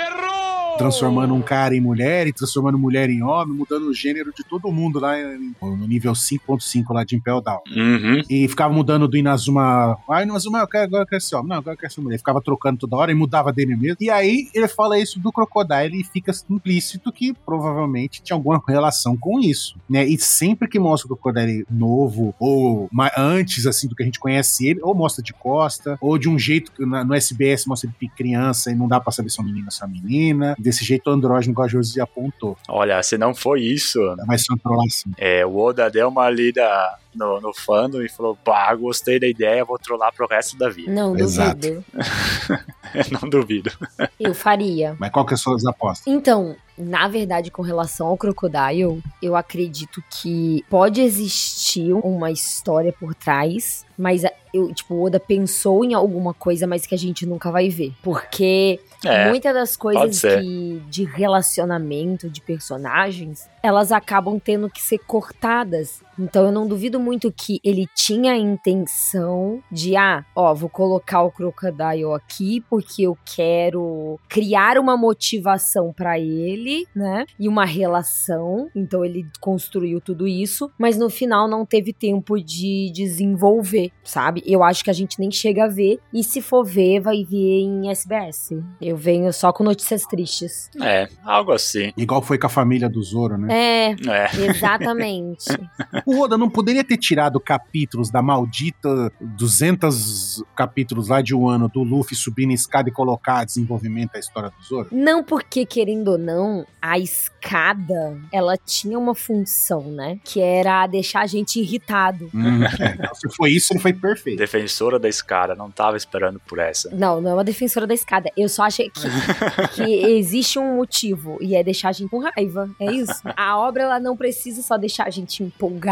transformando um cara em mulher e transformando mulher em homem, mudando o gênero de todo mundo lá em- no nível 5.5 lá de Impel Down. Uhum. E ficava mudando do Inazuma. Ah, Inazuma, eu quero, agora eu quero ser homem. Não, agora eu quero ser mulher. Ficava trocando toda hora e mudava dele mesmo. E aí ele fala isso do Crocodile e fica implícito que provavelmente tinha alguma relação com isso. Né? E sempre que mostra o Crocodile novo, ou antes assim do que a gente conhece ele, ou mostra de costa, ou de um jeito que no SBS mostra ele criança e não dá pra saber se é um menino ou se é uma menina. Desse jeito andrógeno, igual a Josi apontou. Olha, se não foi isso, Vai ser uma trollação. é, o Oda deu uma lida no, no fandom e falou: Bah, gostei da ideia, vou trollar pro resto da vida. Não Exato. duvido. não duvido. Eu faria. Mas qual que é as suas apostas? Então, na verdade, com relação ao Crocodile, eu acredito que pode existir uma história por trás, mas a- eu, tipo, o Oda pensou em alguma coisa, mas que a gente nunca vai ver. Porque É, muitas das coisas que, de relacionamento de personagens, elas acabam tendo que ser cortadas. Então eu não duvido muito que ele tinha a intenção de, ah, ó, vou colocar o Crocodile aqui porque eu quero criar uma motivação pra ele, né? E uma relação. Então ele construiu tudo isso, mas no final não teve tempo de desenvolver, sabe? Eu acho que a gente nem chega a ver. E se for ver, vai ver em SBS. Eu venho só com notícias tristes. é, algo assim. Igual foi com a família do Zoro, né? É, É. exatamente. O Oda não poderia ter tirado capítulos da maldita 200 capítulos lá de um ano do Luffy subindo a escada e colocar desenvolvimento da história do Zoro? não porque, querendo ou não, a escada, ela tinha uma função, né? Que era deixar a gente irritado. Hum, é, então, se foi isso, ele foi perfeito. Defensora da escada, não tava esperando por essa. Não, não é uma defensora da escada. Eu só achei que, que existe um motivo e é deixar a gente com raiva. É isso. A obra ela não precisa só deixar a gente empolgado.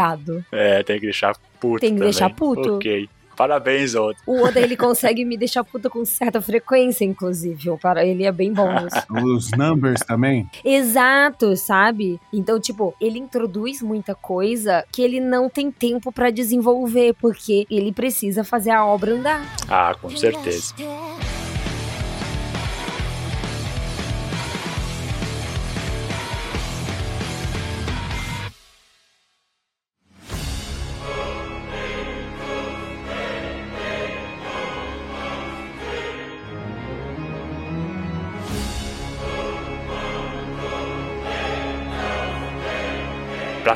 É, tem que deixar puto. Tem que também. deixar puto. Ok. Parabéns, Oda. O Oda, ele consegue me deixar puta com certa frequência, inclusive. Para ele é bem bom nisso. Os numbers também. Exato, sabe? Então, tipo, ele introduz muita coisa que ele não tem tempo pra desenvolver, porque ele precisa fazer a obra andar. Ah, com certeza.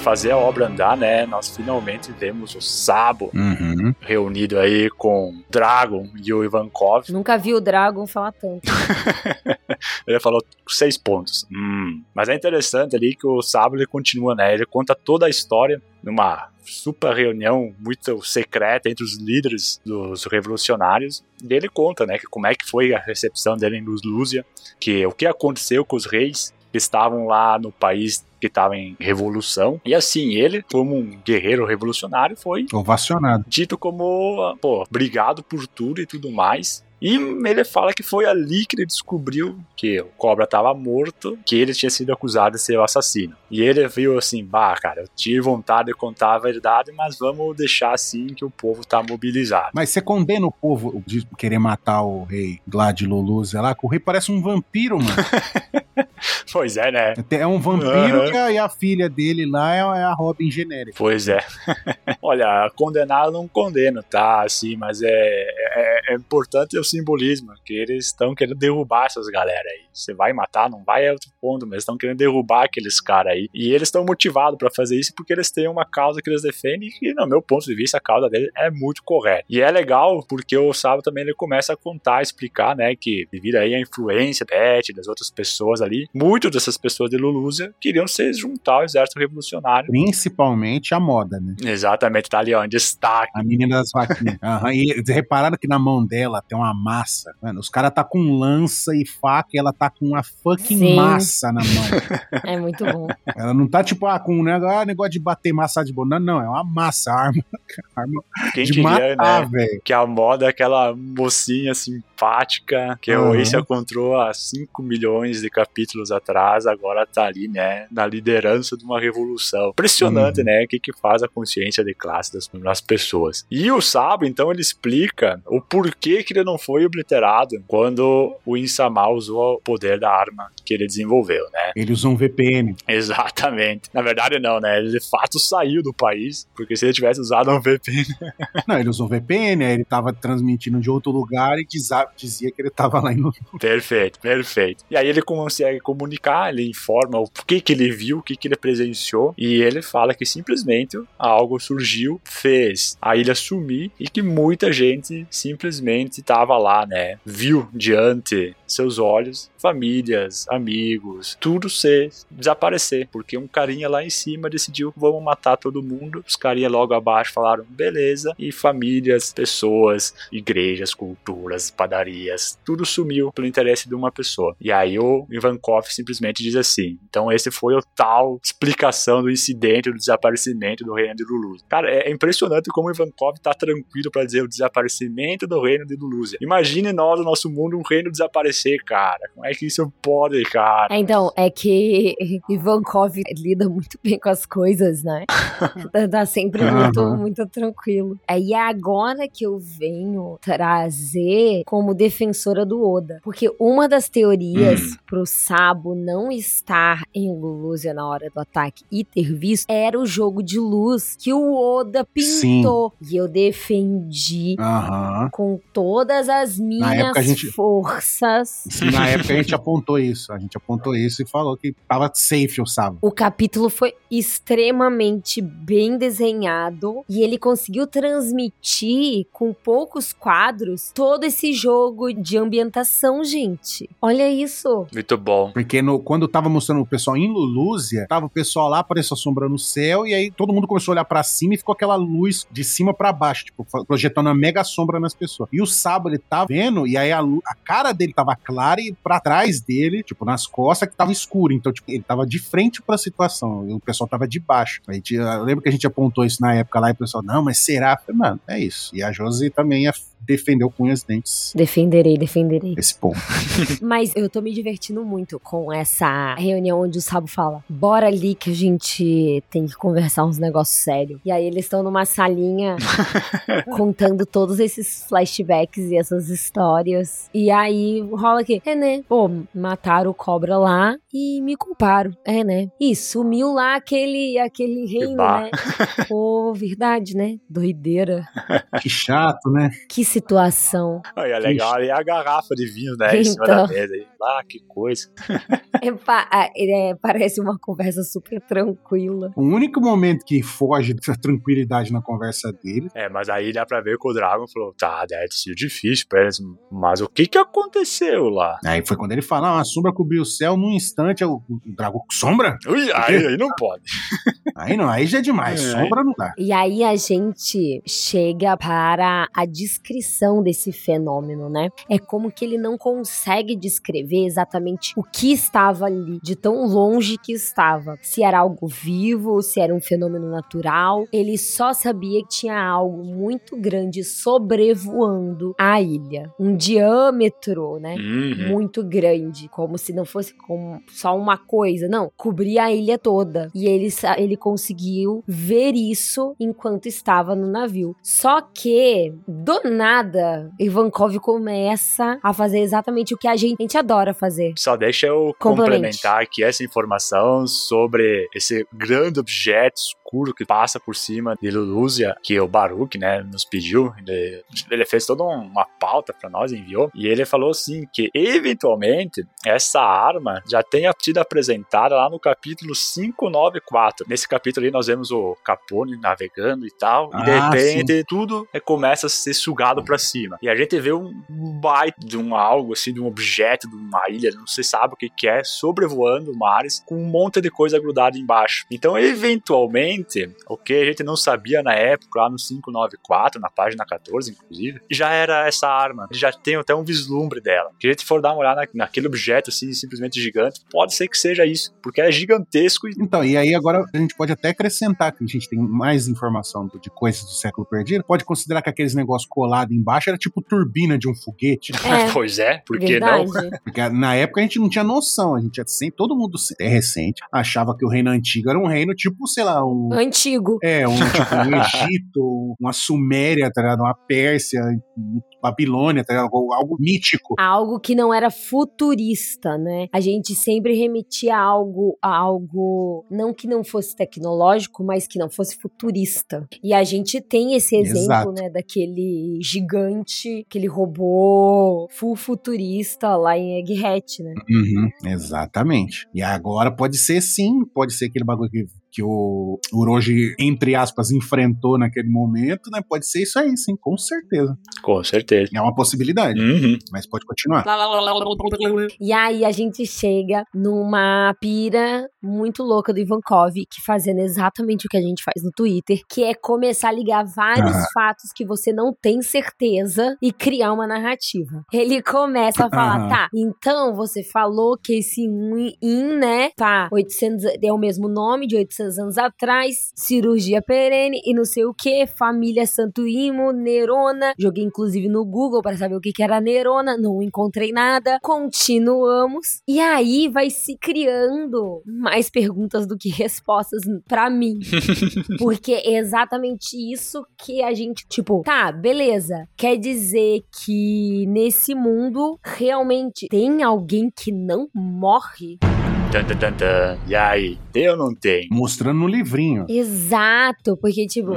Fazer a obra andar, né, nós finalmente vemos o Sabo Uhum. reunido aí com o Dragon e o Ivankov. Nunca vi o Dragon falar tanto. Ele falou seis pontos. Hum. Mas é interessante ali que o Sabo ele continua, né? Ele conta toda a história numa super reunião muito secreta entre os líderes dos revolucionários. E ele conta, né, que como é que foi a recepção dele em Lúcia, que o que aconteceu com os reis que estavam lá no país que estava em revolução. E assim, ele, como um guerreiro revolucionário, foi Ovacionado. dito como, pô, obrigado por tudo e tudo mais. E ele fala que foi ali que ele descobriu que o Cobra estava morto, que ele tinha sido acusado de ser o assassino. E ele viu assim, bah, cara, eu tive vontade de contar a verdade, mas vamos deixar assim que o povo tá mobilizado. Mas você condena o povo de querer matar o rei de Lulúzia lá, que o rei parece um vampiro, mano. Pois é, né? É um vampiro e, a, e a filha dele lá é, é a Robin genérica. Pois é. Olha, condenar eu não condeno, tá? Assim, mas é, é, é importante o simbolismo, que eles estão querendo derrubar essas galera aí. Você vai matar, não vai, é outro ponto, mas estão querendo derrubar aqueles caras aí. E eles estão motivados pra fazer isso porque eles têm uma causa que eles defendem e, no meu ponto de vista, a causa deles é muito correta. E é legal porque o Sábado também ele começa a contar, explicar, né, que devido aí à influência da Beth, das outras pessoas ali, muitas dessas pessoas de Lulúzia queriam se juntar ao exército revolucionário. Principalmente a moda, né? Exatamente, tá ali ó, em destaque. A menina das vaquinhas. Aham, E repararam que na mão dela tem uma massa. Mano, os caras tá com lança e faca e ela tá com uma fucking Sim. massa na mão. É muito bom. Ela não tá tipo, ah, com um negócio, ah, negócio de bater massa de boa. Não, não, é uma massa, arma, arma Quem de diria, matar, né? velho. Que a moda é aquela mocinha que Uhum. o Ace encontrou há 5 milhões de capítulos atrás, agora tá ali, né, na liderança de uma revolução. Impressionante, Uhum. né, o que que faz a consciência de classe das, das pessoas. E o Sabo, então, ele explica o porquê que ele não foi obliterado quando o Insama usou o poder da arma que ele desenvolveu, né? Ele usou um VPN. Exatamente. Na verdade, não, né? Ele de fato saiu do país, porque se ele tivesse usado um VPN Não, ele usou VPN, aí ele tava transmitindo de outro lugar e diza- dizia que ele tava lá em Perfeito, perfeito. E aí ele consegue comunicar, ele informa o que que ele viu, o que que ele presenciou, e ele fala que simplesmente algo surgiu, fez a ilha sumir e que muita gente simplesmente estava lá, né? Viu diante seus olhos famílias, amigos, tudo se desaparecer, porque um carinha lá em cima decidiu vamos matar todo mundo. Os carinha logo abaixo falaram beleza e famílias, pessoas, igrejas, culturas, padarias, tudo sumiu pelo interesse de uma pessoa. E aí o Ivankov simplesmente diz assim: então esse foi o tal explicação do incidente do desaparecimento do reino de Lulu. Cara, é impressionante como o Ivankov tá tranquilo para dizer o desaparecimento do reino de Lulúzia. Imagine nós, no nosso mundo, um reino desaparecer, cara. Como é que isso pode, cara? É, então, é que Ivankov lida muito bem com as coisas, né? Tá- tá sempre muito, muito tranquilo. É, e é agora que eu venho trazer como defensora do Oda. Porque uma das teorias Hum. pro Sabo não estar em Lulúzia na hora do ataque e ter visto era o jogo de luz que o Oda pintou. E eu defendi Aham. com todas as minhas gente- forças. Na época a gente apontou isso. A gente apontou isso e falou que tava safe o sábado. O capítulo foi extremamente bem desenhado e ele conseguiu transmitir com poucos quadros todo esse jogo de ambientação, gente. Olha isso. Muito bom. Porque no- quando tava mostrando o pessoal em Lulúzia, tava o pessoal lá, apareceu a sombra no céu, e aí todo mundo começou a olhar pra cima e ficou aquela luz de cima pra baixo, tipo, projetando uma mega sombra nas pessoas. E o Sabo, ele tava vendo, e aí a, a cara dele tava e pra trás dele, tipo, nas costas que tava escuro. Então, tipo, ele tava de frente pra situação e o pessoal tava de baixo. A gente, eu lembro que a gente apontou isso na época lá e o pessoal, não, mas será? Falei, Mano, é isso. E a Josi também é defendeu com unhas e dentes Defenderei, defenderei. esse ponto. Mas eu tô me divertindo muito com essa reunião onde o Sabo fala: bora ali que a gente tem que conversar uns negócios sérios. E aí eles estão numa salinha contando todos esses flashbacks e essas histórias. E aí rola aqui: é né? Pô, mataram o cobra lá e me culparam. É né? E sumiu lá aquele, aquele reino, bar. né? Pô, verdade, né? Doideira. que chato, né? Que situação. Aí é legal ali a garrafa de vinho, né? Em cima da Então. mesa. Ah, que coisa. É, pa- é, parece uma conversa super tranquila. O único momento que foge dessa tranquilidade na conversa dele É, mas aí dá pra ver que o Dragon falou: tá, deve ter sido difícil mas o que que aconteceu lá? Aí foi quando ele fala, ah, uma sombra cobriu o céu, num instante o, o dragão, sombra? Ui, aí, aí não pode. Aí não, aí já é demais, É. sombra não dá. E aí a gente chega para a descrição desse fenômeno, né? É como que ele não consegue descrever exatamente o que estava ali, de tão longe que estava. Se era algo vivo, se era um fenômeno natural. Ele só sabia que tinha algo muito grande sobrevoando a ilha. Um diâmetro, né? Uhum. muito grande, como se não fosse como só uma coisa, não, cobria a ilha toda. E ele, ele conseguiu ver isso enquanto estava no navio. Só que, do nada, Ivankov começa a fazer exatamente o que a gente, a gente adora fazer. Só deixa eu complementar aqui essa informação sobre esse grande objeto escuro que passa por cima de Lulúzia, que o Baruch, né, nos pediu. Ele, ele fez toda um- uma pauta pra nós, enviou. E ele falou assim que, eventualmente, essa arma já tenha sido apresentada lá no capítulo 594. Nesse capítulo aí nós vemos o Capone navegando e tal. e de Ah, repente tudo é, começa a ser sugado pra cima. E a gente vê um baita de um algo, assim, de um objeto, de uma ilha, não se sabe o que, que é, sobrevoando mares com um monte de coisa grudada embaixo. Então, eventualmente, o que a gente não sabia na época, lá no 594, na página 14, inclusive, já era essa arma. Já tem até um vislumbre dela. Se a gente for dar uma olhada na- naquele objeto, assim, simplesmente gigante, pode ser que seja isso, porque é gigantesco e Então, e aí agora a gente pode até acrescentar que a gente tem mais informação de coisas do século perdido. Pode considerar que aqueles negócios colados embaixo era tipo turbina de um foguete. É, pois é, por que não? Porque na época a gente não tinha noção. A gente tinha todo mundo é recente, achava que o reino antigo era um reino tipo, sei lá, um. Antigo. É, um, tipo, um Egito, uma Suméria, tá ligado? Uma Pérsia, Babilônia, tá ligado? Algo, algo mítico. algo que não era futurista, né? A gente sempre remetia a algo, a algo não que não fosse tecnológico, mas que não fosse futurista. E a gente tem esse exemplo, Exato. né, daquele gigante, aquele robô full futurista lá em Egghead, né? Uhum, exatamente. E agora pode ser sim, pode ser aquele bagulho que, que o Uroji, entre aspas, enfrentou naquele momento, né? Pode ser isso aí, sim, com certeza. Com certeza. É uma possibilidade, Uhum. mas pode continuar. E aí a gente chega numa pira muito louca do Ivankov, que fazendo exatamente o que a gente faz no Twitter, que é começar a ligar vários fatos que você não tem certeza e criar uma narrativa. Ele começa a falar, tá, então você falou que esse in, in, né, tá, 800, é o mesmo nome de 800 anos atrás, cirurgia perene e não sei o que, família Santo Imo, Nerona, joguei inclusive no Google para saber o que que era Nerona, não encontrei nada, continuamos, e aí vai se criando mais perguntas do que respostas pra mim, porque é exatamente isso que a gente, tipo, tá, beleza, quer dizer que nesse mundo realmente tem alguém que não morre? Tan, tan, tan. E aí, tem ou não tem? Mostrando no livrinho. Exato, porque, tipo,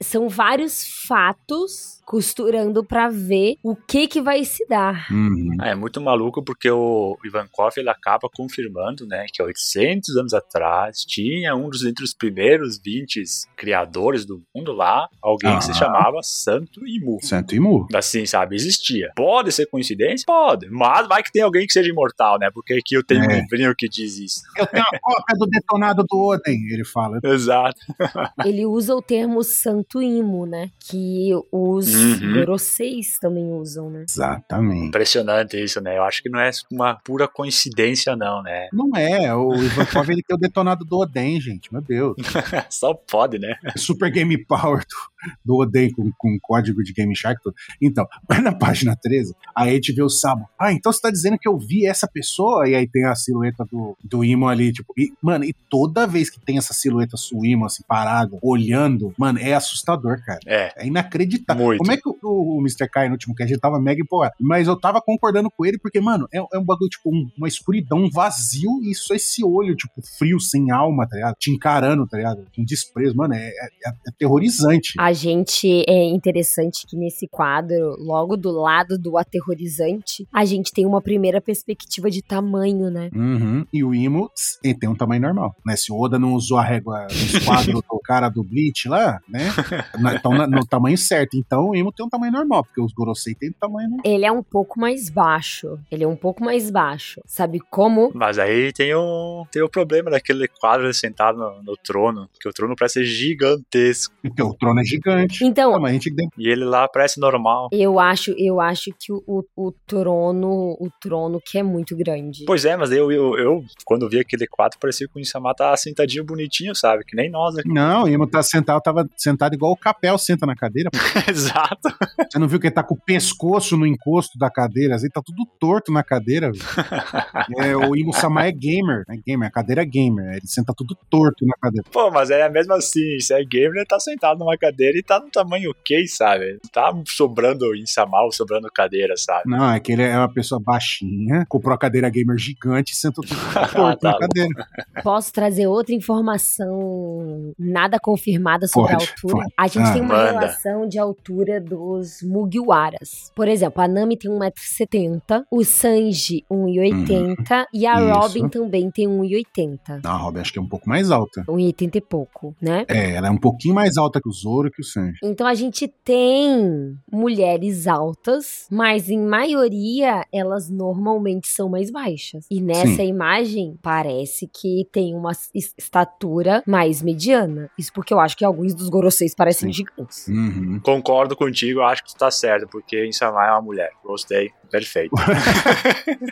são vários fatos costurando pra ver o que que vai se dar. Uhum. Ah, é muito maluco porque o Ivankov ele acaba confirmando, né, que há 800 anos atrás tinha um dos entre os primeiros 20 criadores do mundo lá, alguém que se chamava Santo Imu. Santo Imu. Assim, sabe, existia. Pode ser coincidência? Pode. Mas vai que tem alguém que seja imortal, né? Porque aqui eu tenho um É. livrinho que diz diz isso. Eu tenho a cópia do detonado do Oden, ele fala. Exato. Ele usa o termo santo imo, né? Que os Uhum. Goroseis também usam, né? Exatamente. Impressionante isso, né? Eu acho que não é uma pura coincidência, não, né? Não é, o Ivankov ele tem o detonado do Oden, gente, meu Deus. Só pode, né? Super Game Power do, do Oden com, com código de Game Shark. tudo. Então, mas na página 13, aí a gente vê o Sabo. Ah, então você tá dizendo que eu vi essa pessoa? E aí tem a silhueta do, do Imo ali, tipo. E, mano, e toda vez que tem essa silhueta do Imo, assim, parado, olhando, mano, é assustador, cara. É. É inacreditável. Muito. Como é que o, o Mr. Kai no último que a gente tava mega empolgado? Mas eu tava concordando com ele, porque, mano, é, é um bagulho, tipo, um- uma escuridão, um vazio e só esse olho, tipo, frio, sem alma, tá ligado? Te encarando, tá ligado? Com desprezo, mano, é, é- é aterrorizante. A gente é interessante que nesse quadro, logo do lado do aterrorizante, a gente tem uma primeira perspectiva de tamanho, né? Uhum. E o Imo ele tem um tamanho normal, né? Se o Oda não usou a régua no esquadro do cara do Bleach lá, né? Então, no tamanho certo. Então o Imo tem um tamanho normal, porque os Gorosei tem um tamanho normal. Ele é um pouco mais baixo. Ele é um pouco mais baixo. Sabe como? Mas aí tem o, tem o problema daquele quadro sentado no, no trono, que o trono parece ser gigantesco. Porque o trono é gigante. Então, tem E ele lá parece normal. eu acho, eu acho que o, o, trono, o trono que é muito grande. Pois é, mas eu, eu, eu quando vi aquele quadro, parecia que o Insama tá sentadinho bonitinho, sabe? Que nem nós, né? Não, o Imo tá sentado, tava sentado igual o Capel senta na cadeira. pô. Exato. Você não viu que ele tá com o pescoço no encosto da cadeira? Assim, tá tudo torto na cadeira. velho. É, o Imo Sama é gamer. É gamer, a cadeira é gamer. Ele senta tudo torto na cadeira. Pô, mas é mesmo assim, se é gamer, ele tá sentado numa cadeira e tá no tamanho ok, sabe? Tá sobrando Insama ou sobrando cadeira, sabe? Não, é que ele é uma pessoa baixinha, comprou a cadeira gamer gigante e senta tudo torto tá na cadeira. Posso trazer outra informação nada confirmada sobre Pode, a altura? pode. A gente Ah. tem uma Manda. relação de altura dos Mugiwaras. Por exemplo, a Nami tem 1,70m, o Sanji 1,80m e a Isso. Robin também tem 1,80m. Não, a Robin acho que é um pouco mais alta. 1,80 e pouco, né? É, ela é um pouquinho mais alta que o Zoro e que o Sanji. Então a gente tem mulheres altas, mas em maioria elas normalmente são mais baixas. E nessa Sim. imagem parece que tem uma es- estatura mais mediana. Isso porque eu acho que alguns dos Goroseis parecem Sim. gigantes. Uhum. Concordo contigo, eu acho que tu tá certo, porque Insama é uma mulher. Gostei, perfeito.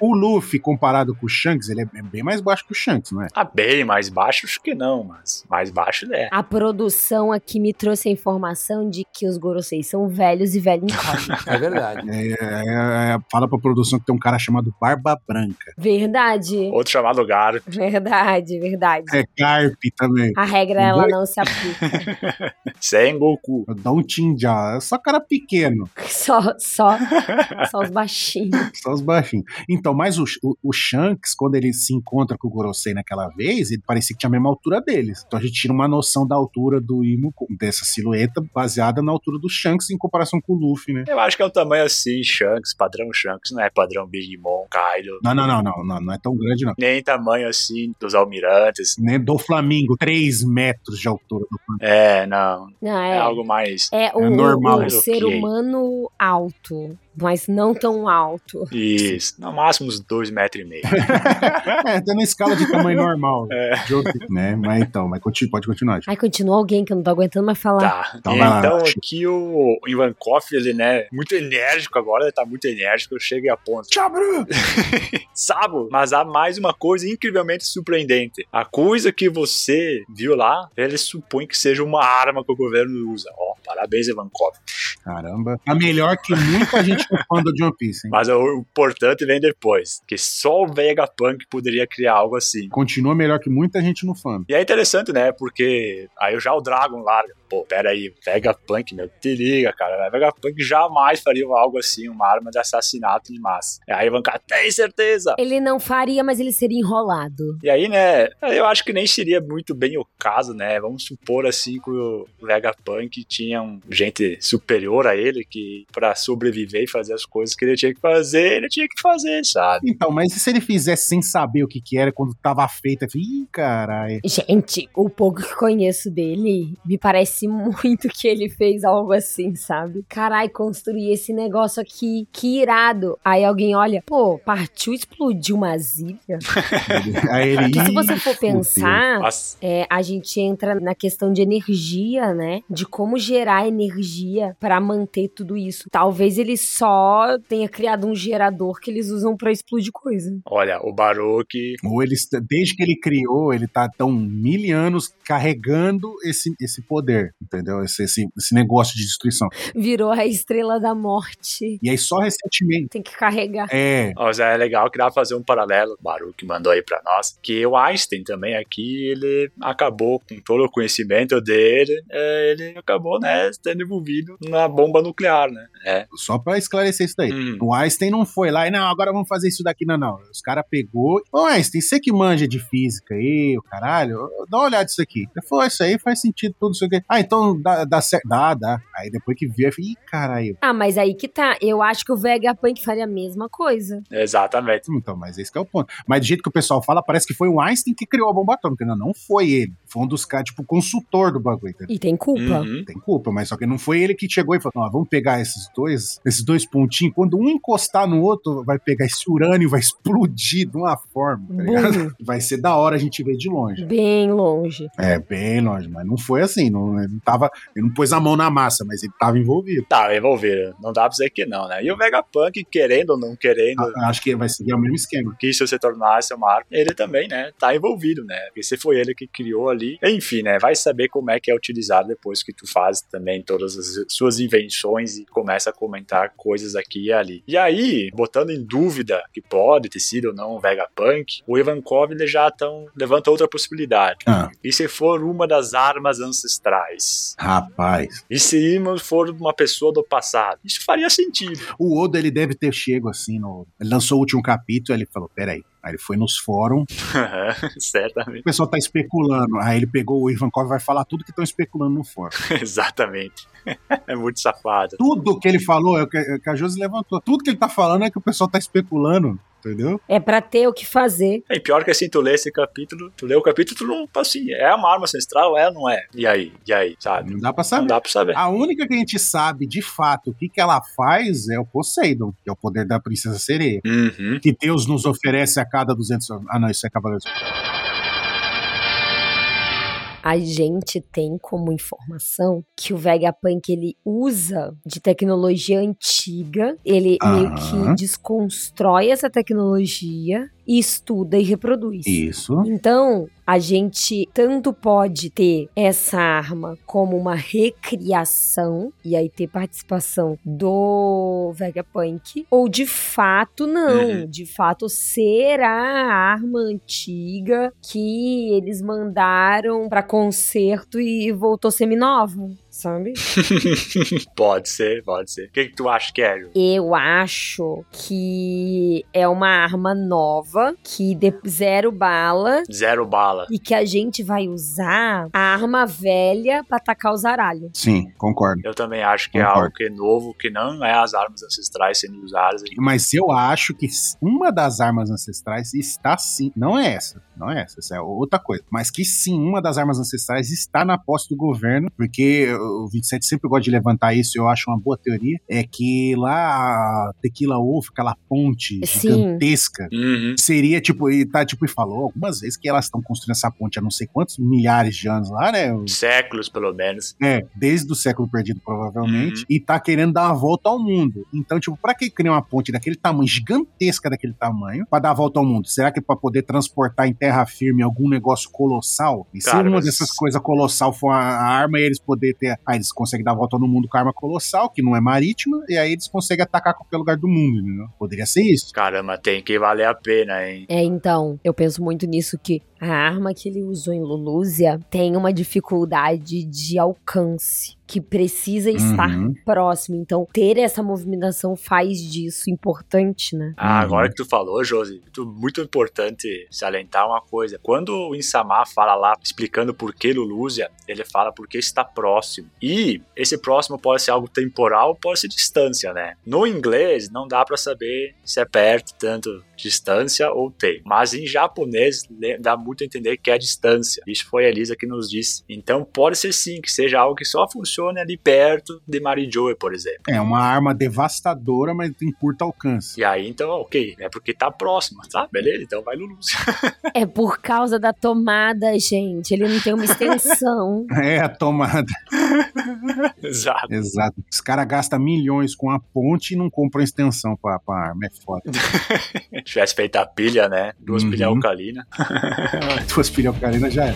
O Luffy, comparado com o Shanks, ele é bem mais baixo que o Shanks, não é? Tá bem mais baixo, acho que não, mas mais baixo ele é. A produção aqui me trouxe a informação de que os Goroseis são velhos e velho incógnito. É verdade. É, é, é, fala pra produção que tem um cara chamado Barba Branca. verdade. Outro chamado Gar. Verdade, verdade. É Garp também. A regra ela não se aplica. Sem Goku. Dá um Tinja. É só cara pequeno. Só, só, só os baixinhos. Só os baixinhos. Então, mas o, o, o Shanks, quando ele se encontra com o Gorosei naquela vez, ele parecia que tinha a mesma altura deles. Então a gente tira uma noção da altura do Imo, dessa silhueta, baseada na altura do Shanks em comparação com o Luffy, né? Eu acho que é um tamanho assim, Shanks, padrão Shanks, não é padrão Big Mom, Kaido. Não, não, não, não, não, não é tão grande, não. Nem tamanho assim dos almirantes. Nem do Flamingo, 3 metros de altura do Flamingo. É, não. Não, É, é, algo mais. é o, é normal, o ser humano alto, mas não tão alto. Isso. No máximo uns dois metros e meio. É, tá na escala de tamanho normal. É. de outro, né? Mas então, mas continue, pode continuar. gente. Aí continua alguém que eu não tô aguentando mais falar. Tá. Então lá, então aqui o Ivankov, ele, né, muito enérgico agora, ele tá muito enérgico, eu chego e aponto. Tchabru! Sabo, mas há mais uma coisa incrivelmente surpreendente. A coisa que você viu lá, ele supõe que seja uma arma que o governo usa. Ó, parabéns, Ivankov. Caramba. Tá melhor que muita gente que é fã do One Piece, hein? Mas o o importante vem depois, que só o Vegapunk poderia criar algo assim. Continua melhor que muita gente no fã. E é interessante, né? Porque aí já o Dragon larga. Pô, pera aí, Vegapunk, meu, te liga, cara. Vegapunk jamais faria algo assim, uma arma de assassinato em massa. E aí Ivankov, tem certeza? Ele não faria, mas ele seria enrolado. E aí, né, eu acho que nem seria muito bem o caso, né? Vamos supor assim que o Vegapunk tinha um gente superior a ele que pra sobreviver e fazer as coisas que ele tinha que fazer, ele tinha que fazer, sabe? Então, mas e se ele fizesse sem saber o que que era quando tava feita? Ih, caralho. Gente, o pouco que conheço dele me parece parece muito que ele fez algo assim, sabe? Carai, construir esse negócio aqui, que irado. Aí alguém olha, pô, partiu explodiu uma ilha. Aí ele, Porque se "Ih, você for fudeu." pensar, é, a gente entra na questão de energia, né? De como gerar energia pra manter tudo isso. Talvez ele só tenha criado um gerador que eles usam pra explodir coisa. olha, o Baruch Ou ele, desde que ele criou, ele tá tão mil anos carregando esse, esse poder, entendeu? Esse, esse, esse negócio de destruição. Virou a estrela da morte. E aí só recentemente. Tem que carregar. É, Ó, já é legal que dá pra fazer um paralelo, o Baruch mandou aí pra nós, que o Einstein também aqui, ele acabou com todo o conhecimento dele, é, ele acabou, né, sendo envolvido na bomba nuclear, né? É. só pra esclarecer isso daí. Hum. O Einstein não foi lá e, não, agora vamos fazer isso daqui, não, não. Os caras pegou. Ô, Einstein, você que manja de física aí, o caralho, dá uma olhada nisso aqui. Ele falou, isso aí faz sentido, tudo isso aqui. Ah, então dá, dá certo. Dá, dá. Aí depois que viu, eu falei, ih, caralho. Ah, mas aí que tá. Eu acho que o Vegapunk faria a mesma coisa. Exatamente. Então, mas esse que é o ponto. Mas do jeito que o pessoal fala, parece que foi o Einstein que criou a bomba atômica. Não, não foi ele. Foi um dos caras, tipo, consultor do bagulho. entendeu? E tem culpa. Uhum. Tem culpa, mas só que não foi ele que chegou e falou: ó, vamos pegar esses dois, esses dois pontinhos. Quando um encostar no outro, vai pegar esse urânio e vai explodir de uma forma, tá. Vai ser da hora a gente ver de longe. Bem longe. É, bem longe, mas não foi assim. Não, ele, não tava, ele não pôs a mão na massa, mas ele tava envolvido. Tá, envolvido. Não dá pra dizer que não, né? E o Vegapunk, querendo ou não querendo, A- Acho que vai seguir o mesmo esquema. que isso se tornasse uma arma, ele também, né, tá envolvido, né? Porque se foi ele que criou ali, enfim, né, vai saber como é que é utilizado depois que tu faz também todas as suas invenções e começa a comentar coisas aqui e ali. E aí, botando em dúvida que pode ter sido ou não um Vegapunk, o Ivankov já tão, levanta outra possibilidade. Ah. E se for uma das armas ancestrais? Rapaz, E se for uma pessoa do passado? Isso faria sentido. o Oda ele deve ter chego assim no. Ele lançou o último capítulo, ele falou: peraí. Aí ele foi nos fóruns, Certamente. o pessoal tá especulando. Aí ele pegou o Ivankov e vai falar tudo que estão especulando no fórum. Exatamente. É muito safado. Tudo que ele falou é o que, é o que a Josi levantou. Tudo que ele tá falando é que o pessoal tá especulando, entendeu? É pra ter o que fazer. E pior que assim, tu lê esse capítulo, tu lê o capítulo, tu não, assim, é uma arma ancestral, é ou não é? E aí? E aí, sabe? Não dá pra Não saber. dá pra saber. A única que a gente sabe de fato o que, que ela faz é o Poseidon, que é o poder da princesa sereia. Uhum. Que Deus nos oferece a cada 200 anos. Ah, não, isso é Cavaleiros. A gente tem como informação que o Vegapunk ele usa de tecnologia antiga, ele meio Aham. que desconstrói essa tecnologia e estuda e reproduz. Isso. Então, a gente tanto pode ter essa arma como uma recriação, e aí ter participação do Vegapunk, ou de fato não. Uhum. De fato ser a arma antiga que eles mandaram pra conserto e voltou seminova, sabe? pode ser, pode ser. O que, que tu acha que é, Ju? Eu acho que é uma arma nova, que de zero bala, Zero bala. e que a gente vai usar a arma velha pra atacar o zaralho. Sim, concordo. Eu também acho que é Concordo. algo que é novo, que não é as armas ancestrais sendo usadas. Mas eu acho que uma das armas ancestrais está sim. Não é essa. Não é essa. Essa é outra coisa. Mas que sim, uma das armas ancestrais está na posse do governo. Porque o 27 sempre gosta de levantar isso. Eu acho uma boa teoria. É que lá a Tequila Wolf, aquela ponte Sim. gigantesca. Uhum. Seria tipo, e tá tipo, e falou algumas vezes que elas estão construindo essa ponte há não sei quantos milhares de anos lá, né? Séculos, pelo menos. É, desde o século perdido, provavelmente, e tá querendo dar uma volta ao mundo. Então, tipo, pra que criar uma ponte daquele tamanho, gigantesca daquele tamanho, pra dar a volta ao mundo? Será que é pra poder transportar em terra firme algum negócio colossal? E se Cara, uma mas- dessas coisas colossal for a, a arma e eles poderem ter. Aí eles conseguem dar a volta no mundo com a arma colossal, que não é marítima, e aí eles conseguem atacar qualquer lugar do mundo, entendeu? Poderia ser isso. Caramba, tem que valer a pena, hein? É, então, eu penso muito nisso que a arma que ele usou em Lulúzia tem uma dificuldade de alcance, que precisa estar Uhum. próximo. Então, ter essa movimentação faz disso importante, né? Ah, agora que tu falou, Josi, muito, muito importante salientar uma coisa. Quando o Insama fala lá, explicando por que Lulúzia, ele fala porque está próximo. E esse próximo pode ser algo temporal, pode ser distância, né? No inglês, não dá pra saber se é perto tanto distância ou tem. Mas em japonês dá muito a entender que é a distância. Isso foi a Elisa que nos disse. Então pode ser sim que seja algo que só funcione ali perto de Marijoe, por exemplo. É uma arma devastadora, mas tem curto alcance. E aí, então, ok, é porque tá próximo, tá? Beleza, então vai no Lúcio. é por causa da tomada, gente. Ele não tem uma extensão. é, a tomada. Exato. Exato. Os caras gastam milhões com a ponte e não compram extensão pra, pra arma. É foda. Se tivesse feito a pilha, né? Duas uhum. pilhas alcalina. Duas pilhas alcalina já é.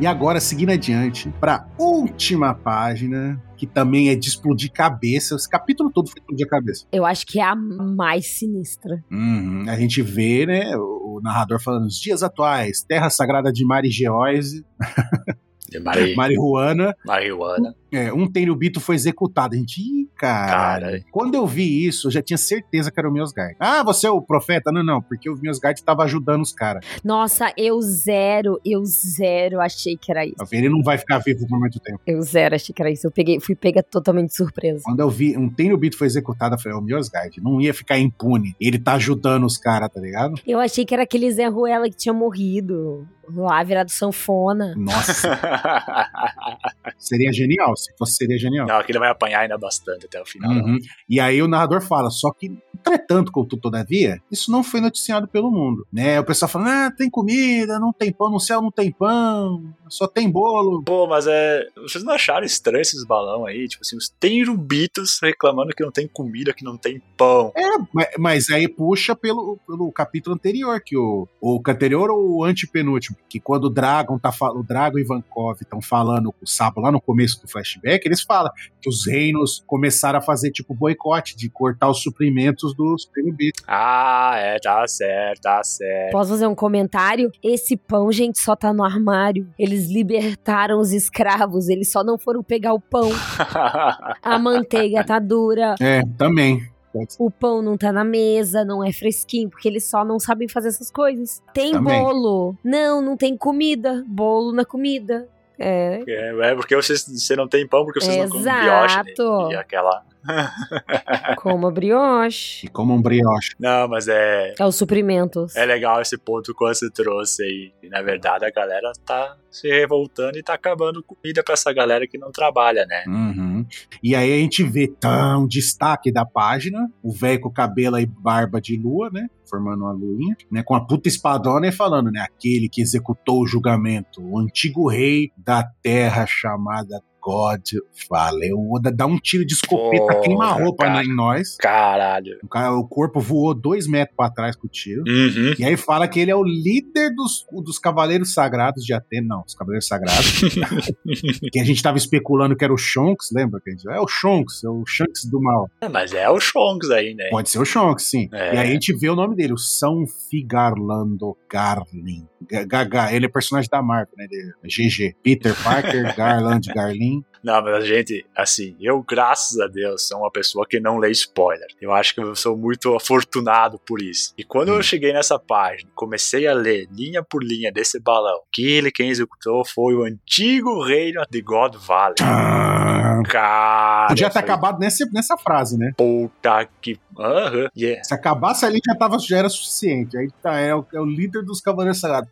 E agora, seguindo adiante, para última página, que também é de explodir cabeça. Esse capítulo todo foi explodir cabeça. Eu acho que é a mais sinistra. Uhum. A gente vê, né, o narrador falando os dias atuais, Terra Sagrada de Marigeoise. De Mari... Marihuana. Marihuana. É, um Tenryubito foi executado. A gente, ih, cara. cara. Quando eu vi isso, eu já tinha certeza que era o Miosgard. Ah, você é o profeta? Não, não, porque o Miosgard estava ajudando os caras. Nossa, eu zero, eu zero achei que era isso. Ele não vai ficar vivo por muito tempo. Eu zero achei que era isso. Eu peguei, fui pega totalmente surpresa. Quando eu vi um Tenryubito foi executado, eu falei, é o Miosgard. Não ia ficar impune. Ele tá ajudando os caras, tá ligado? Eu achei que era aquele Zé Ruela que tinha morrido. Lá virado sanfona. Nossa. seria genial. Se fosse, seria genial. Não, aqui ele vai apanhar ainda bastante até o final. Uhum. E aí o narrador fala, só que, entretanto, contudo, todavia, isso não foi noticiado pelo mundo. Né? O pessoal falando, ah, tem comida, não tem pão, no céu não tem pão, só tem bolo. Pô, mas é. Vocês não acharam estranho esses balão aí? Tipo assim, os tenrubitos reclamando que não tem comida, que não tem pão. É, mas, mas aí puxa pelo, pelo capítulo anterior, que o, o anterior ou o antepenúltimo, que quando o Dragon tá o Dragon e Ivankov estão falando com o Sabo lá no começo do flashback, eles falam que os reinos começaram a fazer tipo boicote de cortar os suprimentos dos tenrubitos. Ah, é, tá certo, tá certo. Posso fazer um comentário? Esse pão, gente, só tá no armário. Eles eles libertaram os escravos, eles só não foram pegar o pão. a manteiga tá dura. É, também. O pão não tá na mesa, não é fresquinho, porque eles só não sabem fazer essas coisas. Tem Também. bolo. Não, não tem comida. Bolo na comida. É. É, é porque vocês, você não tem pão porque vocês Exato. não comem brioche. Né? E aquela como brioche. E como um brioche. Não, mas é. É os suprimentos. É legal esse ponto que você trouxe aí. E, na verdade, a galera tá se revoltando e tá acabando comida pra essa galera que não trabalha, né? Uhum. E aí a gente vê tão destaque da página: o velho com cabelo e barba de lua, né? Formando uma luinha, né? Com a puta espadona e falando, né? Aquele que executou o julgamento, o antigo rei da terra chamada God, valeu. O Oda dá um tiro de escopeta, queima a roupa cara, em nós. Caralho. O, cara, o corpo voou dois metros pra trás com o tiro. Uhum. E aí fala que ele é o líder dos, dos Cavaleiros Sagrados de Atena. Não, os Cavaleiros Sagrados. que a gente tava especulando que era o Shonks, lembra? Que gente, é o Shonks, é o Shanks do mal. É, mas é o Shonks aí, né? Pode ser o Shonks, sim. É. E aí a gente vê o nome dele, o São Figarlando Garlin. Gaga, ele é personagem da Marvel, né? GG. Peter Parker, Garland, Garlin. Não, mas a gente, assim, eu, graças a Deus, sou uma pessoa que não lê spoiler. Eu acho que eu sou muito afortunado por isso. E quando hum. eu cheguei nessa página, comecei a ler linha por linha desse balão, que ele quem executou foi o antigo reino de God Valley. Ah, Cara. Podia ter acabado nessa, nessa frase, né? Puta que. Uhum, yeah. Se acabasse ali já, tava, já era suficiente. Aí tá, é o, é o líder dos Cavaleiros Sagrados.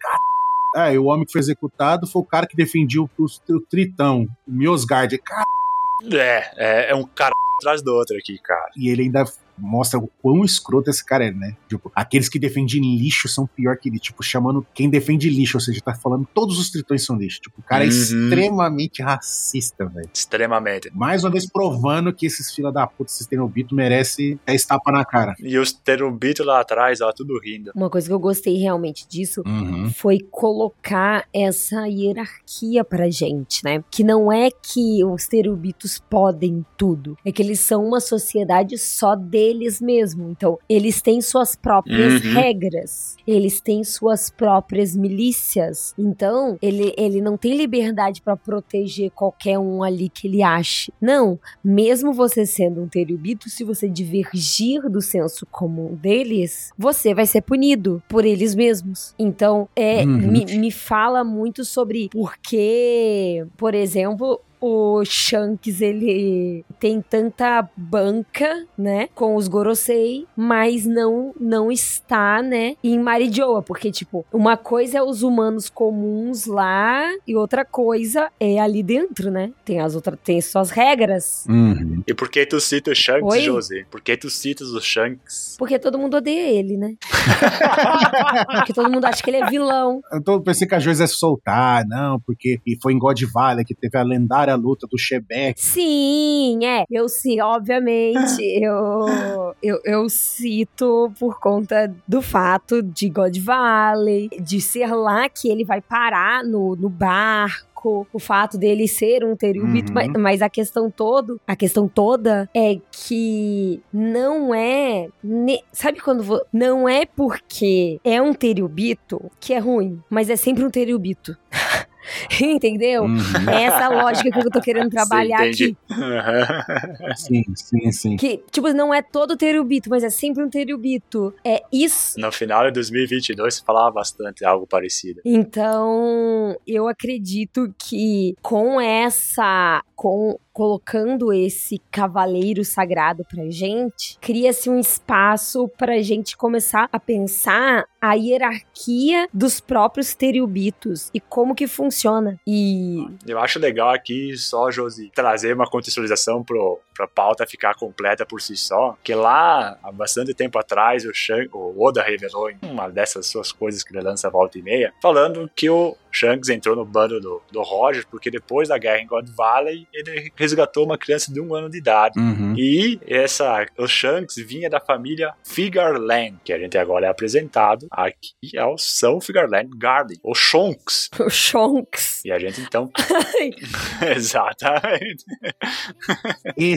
É, o homem que foi executado foi o cara que defendia o, o, o Tritão, o Miosgard. É, é, é um cara atrás do outro aqui, cara. E ele ainda mostra o quão escroto esse cara é, né? Tipo, aqueles que defendem lixo são pior que ele, tipo, chamando quem defende lixo, ou seja, tá falando todos os tritões são lixo. Tipo, o cara é uhum. é extremamente racista, velho. Extremamente. Mais uma vez provando que esses fila da puta, esses terubito merece é estapa na cara. E os terubito lá atrás, ó, tudo rindo. Uma coisa que eu gostei realmente disso uhum. foi colocar essa hierarquia pra gente, né? Que não é que os terubitos podem tudo, é que eles são uma sociedade só deles eles mesmos. Então, eles têm suas próprias uhum. regras, eles têm suas próprias milícias. Então, ele, ele não tem liberdade para proteger qualquer um ali que ele ache. Não, mesmo você sendo um terubito, se você divergir do senso comum deles, você vai ser punido por eles mesmos. Então, é, uhum. me, me fala muito sobre por que, por exemplo, o Shanks ele tem tanta banca, né, com os Gorosei, mas não não está, né, em Marijoa, porque tipo, uma coisa é os humanos comuns lá e outra coisa é ali dentro, né? Tem as outras tem suas regras. Uhum. E por que tu cita o Shanks, Oi? José? Por que tu citas o Shanks? Porque todo mundo odeia ele, né? porque todo mundo acha que ele é vilão. Eu tô, pensei que a Joyce ia soltar, não, porque e foi em God Valley que teve a lendária luta do Shebeck. Sim, é. Eu sim, obviamente. eu, eu, eu cito por conta do fato de God Valley, de ser lá que ele vai parar no, no barco. O fato dele ser um Teriubito, Uhum. mas, mas a questão todo, a questão toda é que não é, ne- sabe quando não é porque é um Teriubito que é ruim, mas é sempre um Teriubito. Entendeu? Uhum. É essa lógica que eu tô querendo trabalhar Sim, aqui. Sim, sim, sim. Que, tipo, não é todo Teriubito, mas é sempre um Teriubito. É isso. No final de 2022 se falava bastante algo parecido. Então, eu acredito que com essa. com colocando esse cavaleiro sagrado pra gente, cria-se um espaço pra gente começar a pensar a hierarquia dos próprios teriubitos e como que funciona. E Eu acho legal aqui só, Josi, trazer uma contextualização pro, pra pauta ficar completa por si só, que lá, há bastante tempo atrás, o, Shank, o Oda revelou em uma dessas suas coisas que ele lança volta e meia, falando que o Shanks entrou no bando do, do Roger, porque depois da guerra em God Valley, ele resgatou uma criança de um ano de idade. Uhum. E essa, o Shanks vinha da família Figarland, que a gente agora é apresentado aqui ao São Figarland Garden, o Shonks. o Shonks. E a gente então. Exatamente.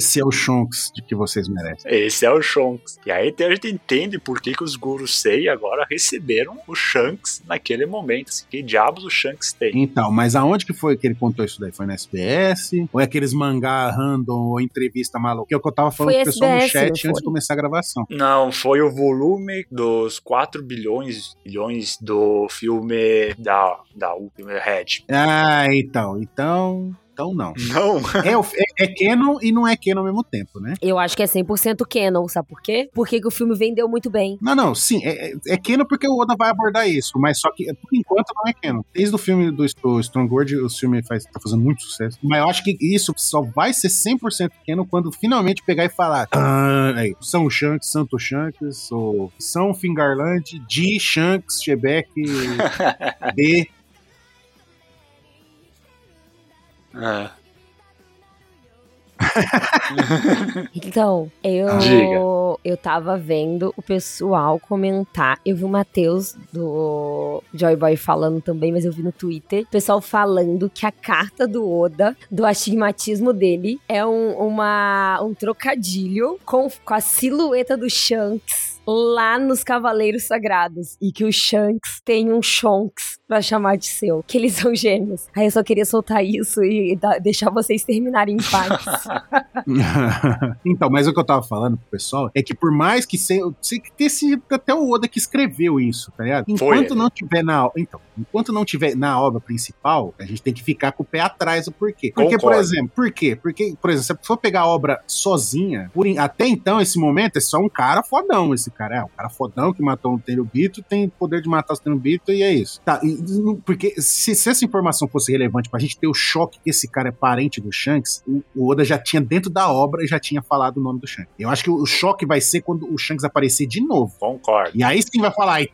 Esse é o Shonks de que vocês merecem. Esse é o Shonks. E aí a gente entende por que, que os Gurus Sei agora receberam o Shanks naquele momento. Assim, que diabos o Shanks tem? Então, mas aonde que foi que ele contou isso daí? Foi na SBS? Ou é aqueles mangá random ou entrevista maluca? Que é o que eu tava falando Foi com o pessoal no SBS, chat não antes foi? de começar a gravação. Não, foi o volume dos 4 bilhões, bilhões do filme da, da U, filme Red. Ah, então. Então. Então não. Não. É, o- é, é canon e não é canon ao mesmo tempo, né? Eu acho que é 100% canon, sabe por quê? Porque que o filme vendeu muito bem. Não, não, sim, é, é, é canon porque o Oda vai abordar isso, mas só que por enquanto não é canon. Desde o filme do, do Stronghold, o filme faz, tá fazendo muito sucesso. Mas eu acho que isso só vai ser 100% canon quando finalmente pegar e falar: ah, aí, São Shanks, Santo Shanks, ou São Fingarland, de Shanks, Shebeck, D. Ah, Então, eu Diga. eu tava vendo o pessoal comentar. Eu vi o Matheus do Joy Boy falando também, mas eu vi no Twitter. O pessoal falando que a carta do Oda, do astigmatismo dele, é um, uma, um trocadilho com, com a silhueta do Shanks lá nos Cavaleiros Sagrados. E que o Shanks tem um Shonks pra chamar de seu. Que eles são gêmeos. Aí eu só queria soltar isso e deixar vocês terminarem em paz. então, mas o que eu tava falando pro pessoal é que por mais que se, se que ter sido até o Oda que escreveu isso, tá ligado? Foi Enquanto ele. não tiver na então, enquanto não tiver na obra principal, a gente tem que ficar com o pé atrás do porquê. Porque, por Concordo. exemplo, por quê? Porque, por exemplo, se você for pegar a obra sozinha, por até então esse momento é só um cara fodão, esse cara é um cara fodão que matou um Tenryubito, tem poder de matar os Tenryubito e é isso. Tá, e- porque se, se essa informação fosse relevante pra gente ter o choque que esse cara é parente do Shanks, o, o Oda já tinha dentro da obra e já tinha falado o nome do Shanks. Eu acho que o, o choque vai ser quando o Shanks aparecer de novo. concordo. E aí sim vai falar, aí,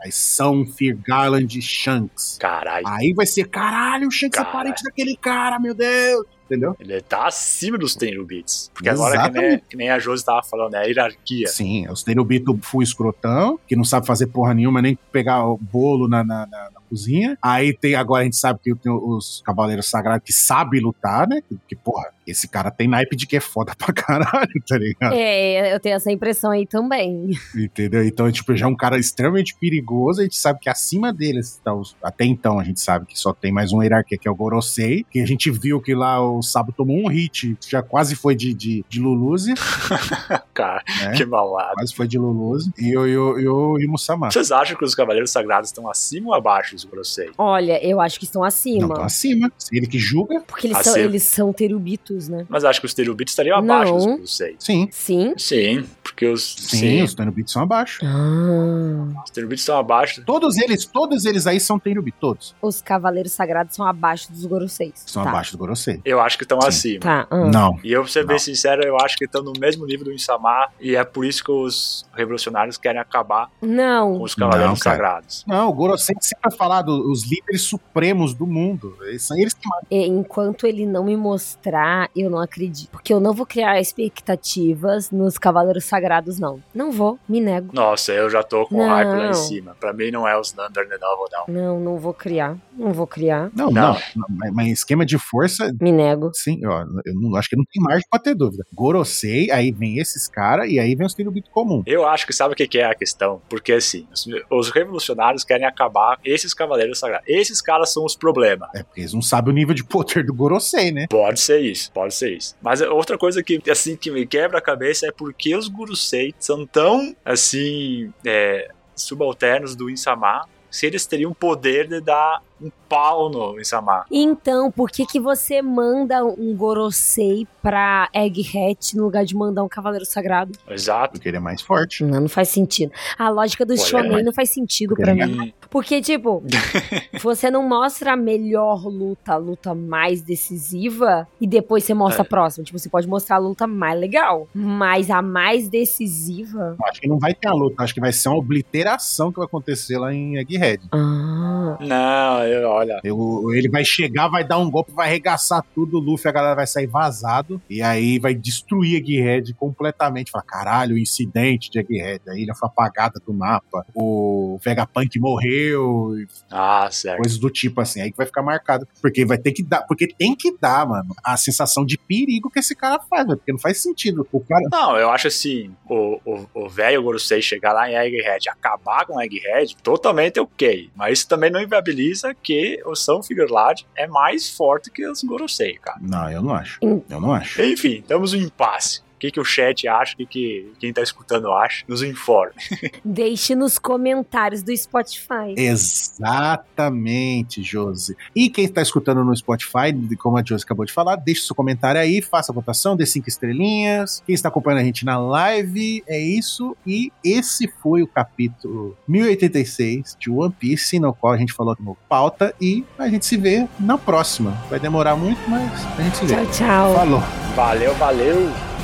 aí são Fear Garland Shanks. Caralho. Aí vai ser, caralho, o Shanks é Caralho. parente daquele cara, meu Deus. Entendeu? Ele tá acima dos Tenryubits. Porque agora, que nem, Exatamente. que nem a Josi tava falando, é a hierarquia. Sim, os Tenryubito full escrotão, que não sabe fazer porra nenhuma, nem pegar o bolo na, na, na- na cozinha. Aí tem, agora a gente sabe que tem os Cavaleiros Sagrados que sabem lutar, né? Que, que, porra, esse cara tem naipe de que é foda pra caralho, tá ligado? É, eu tenho essa impressão aí também. Entendeu? Então, tipo, já é um cara extremamente perigoso. A gente sabe que acima deles, tá, os- até então, a gente sabe que só tem mais uma hierarquia, que é o Gorosei. Que a gente viu que lá o Sabo tomou um hit, já quase foi de, de, de Luluzi, Cara, né? que malado. Quase foi de Luluzi. E o, e o, e o, e o Musama. Vocês acham que os Cavaleiros Sagrados estão acima ou abaixo dos Gorosei? Olha, eu acho que estão Não, acima. tô acima. Ele que julga, Porque eles são, Acima. eles são terubitos, né? Mas acho que os Terubitos estariam abaixo Não. dos Gorosei. sim. Sim. Sim, porque os. Sim, os Tenryubits são abaixo. Ah, os Terubitos estão abaixo. Todos eles, todos eles aí são Tenryubit, todos. os cavaleiros sagrados são abaixo dos Goroseis. São tá. abaixo do Gorosei. Eu acho que estão Sim. acima. Tá. ah. Não. E eu, pra ser bem Não. sincero, eu acho que estão no mesmo nível do Insama. E é por isso que os revolucionários querem acabar com Não. os Cavaleiros Não. Sagrados. Não, o Gorosei sempre vai falar dos líderes supremos do mundo. Eles são eles que E Enquanto ele não me mostrar, eu não acredito. Porque eu não vou criar expectativas nos cavaleiros sagrados, não. Não vou, me nego. Nossa, eu já tô com Não. hype lá em cima. Pra mim não é os Thunder de novo, não. Não, não vou criar. Não vou criar. Não, Não. não. mas- mas esquema de força, Me nego. sim, ó, eu não, acho que não tem margem pra ter dúvida. Gorosei, aí vem esses caras e aí vem os Tenryubito comum. Eu acho que sabe o que que é a questão? Porque assim, os, os revolucionários querem acabar esses Cavaleiros Sagrados. Esses caras são os problemas. É porque eles não sabem o nível de poder do Gorosei, né? Pode ser isso, pode ser isso. Mas outra coisa que, assim, que me quebra a cabeça é porque os Gurusei são tão, assim, é, subalternos do Insama, se eles teriam poder de dar um pau no Insama. Então, por que que você manda um Gorosei pra Egghead no lugar de mandar um cavaleiro sagrado? Exato. Porque ele é mais forte. Não, não faz sentido. A lógica do Olha, shonen não faz sentido Porque pra é mim. Porque, tipo, você não mostra a melhor luta, a luta mais decisiva, e depois você mostra É. a próxima. Tipo, você pode mostrar a luta mais legal. Mas a mais decisiva. Acho que não vai ter a luta, acho que vai ser uma obliteração que vai acontecer lá em Egghead. Ah. Não, eu, olha. Eu- ele vai chegar, vai dar um golpe, vai arregaçar tudo, o Luffy, a galera vai sair vazado, e aí vai destruir Egghead completamente. Fala, caralho, o incidente de Egghead, a ilha foi apagada do mapa, o Vegapunk morreu, Ah, certo. coisas do tipo assim, aí que vai ficar marcado. Porque vai ter que dar, porque tem que dar, mano, a sensação de perigo que esse cara faz, porque não faz sentido. O cara. Não, eu acho assim, o velho Gorosei chegar lá em Egghead acabar com Egghead, totalmente ok. Mas isso também não inviabiliza que o São Figueirlad é mais forte que os Gorosei, cara. Não, eu não acho. Eu não acho. Enfim, temos um impasse. O que, que o chat acha, o que, que quem tá escutando acha, nos informe. Deixe nos comentários do Spotify. Exatamente, Josi. E quem está escutando no Spotify, como a Josi acabou de falar, deixe seu comentário aí, faça a votação, dê cinco estrelinhas. Quem está acompanhando a gente na live, é isso. E esse foi o capítulo 1086 de One Piece, no qual a gente falou no pauta. E a gente se vê na próxima. Vai demorar muito, mas a gente se vê. Tchau, tchau. Falou. Valeu, valeu!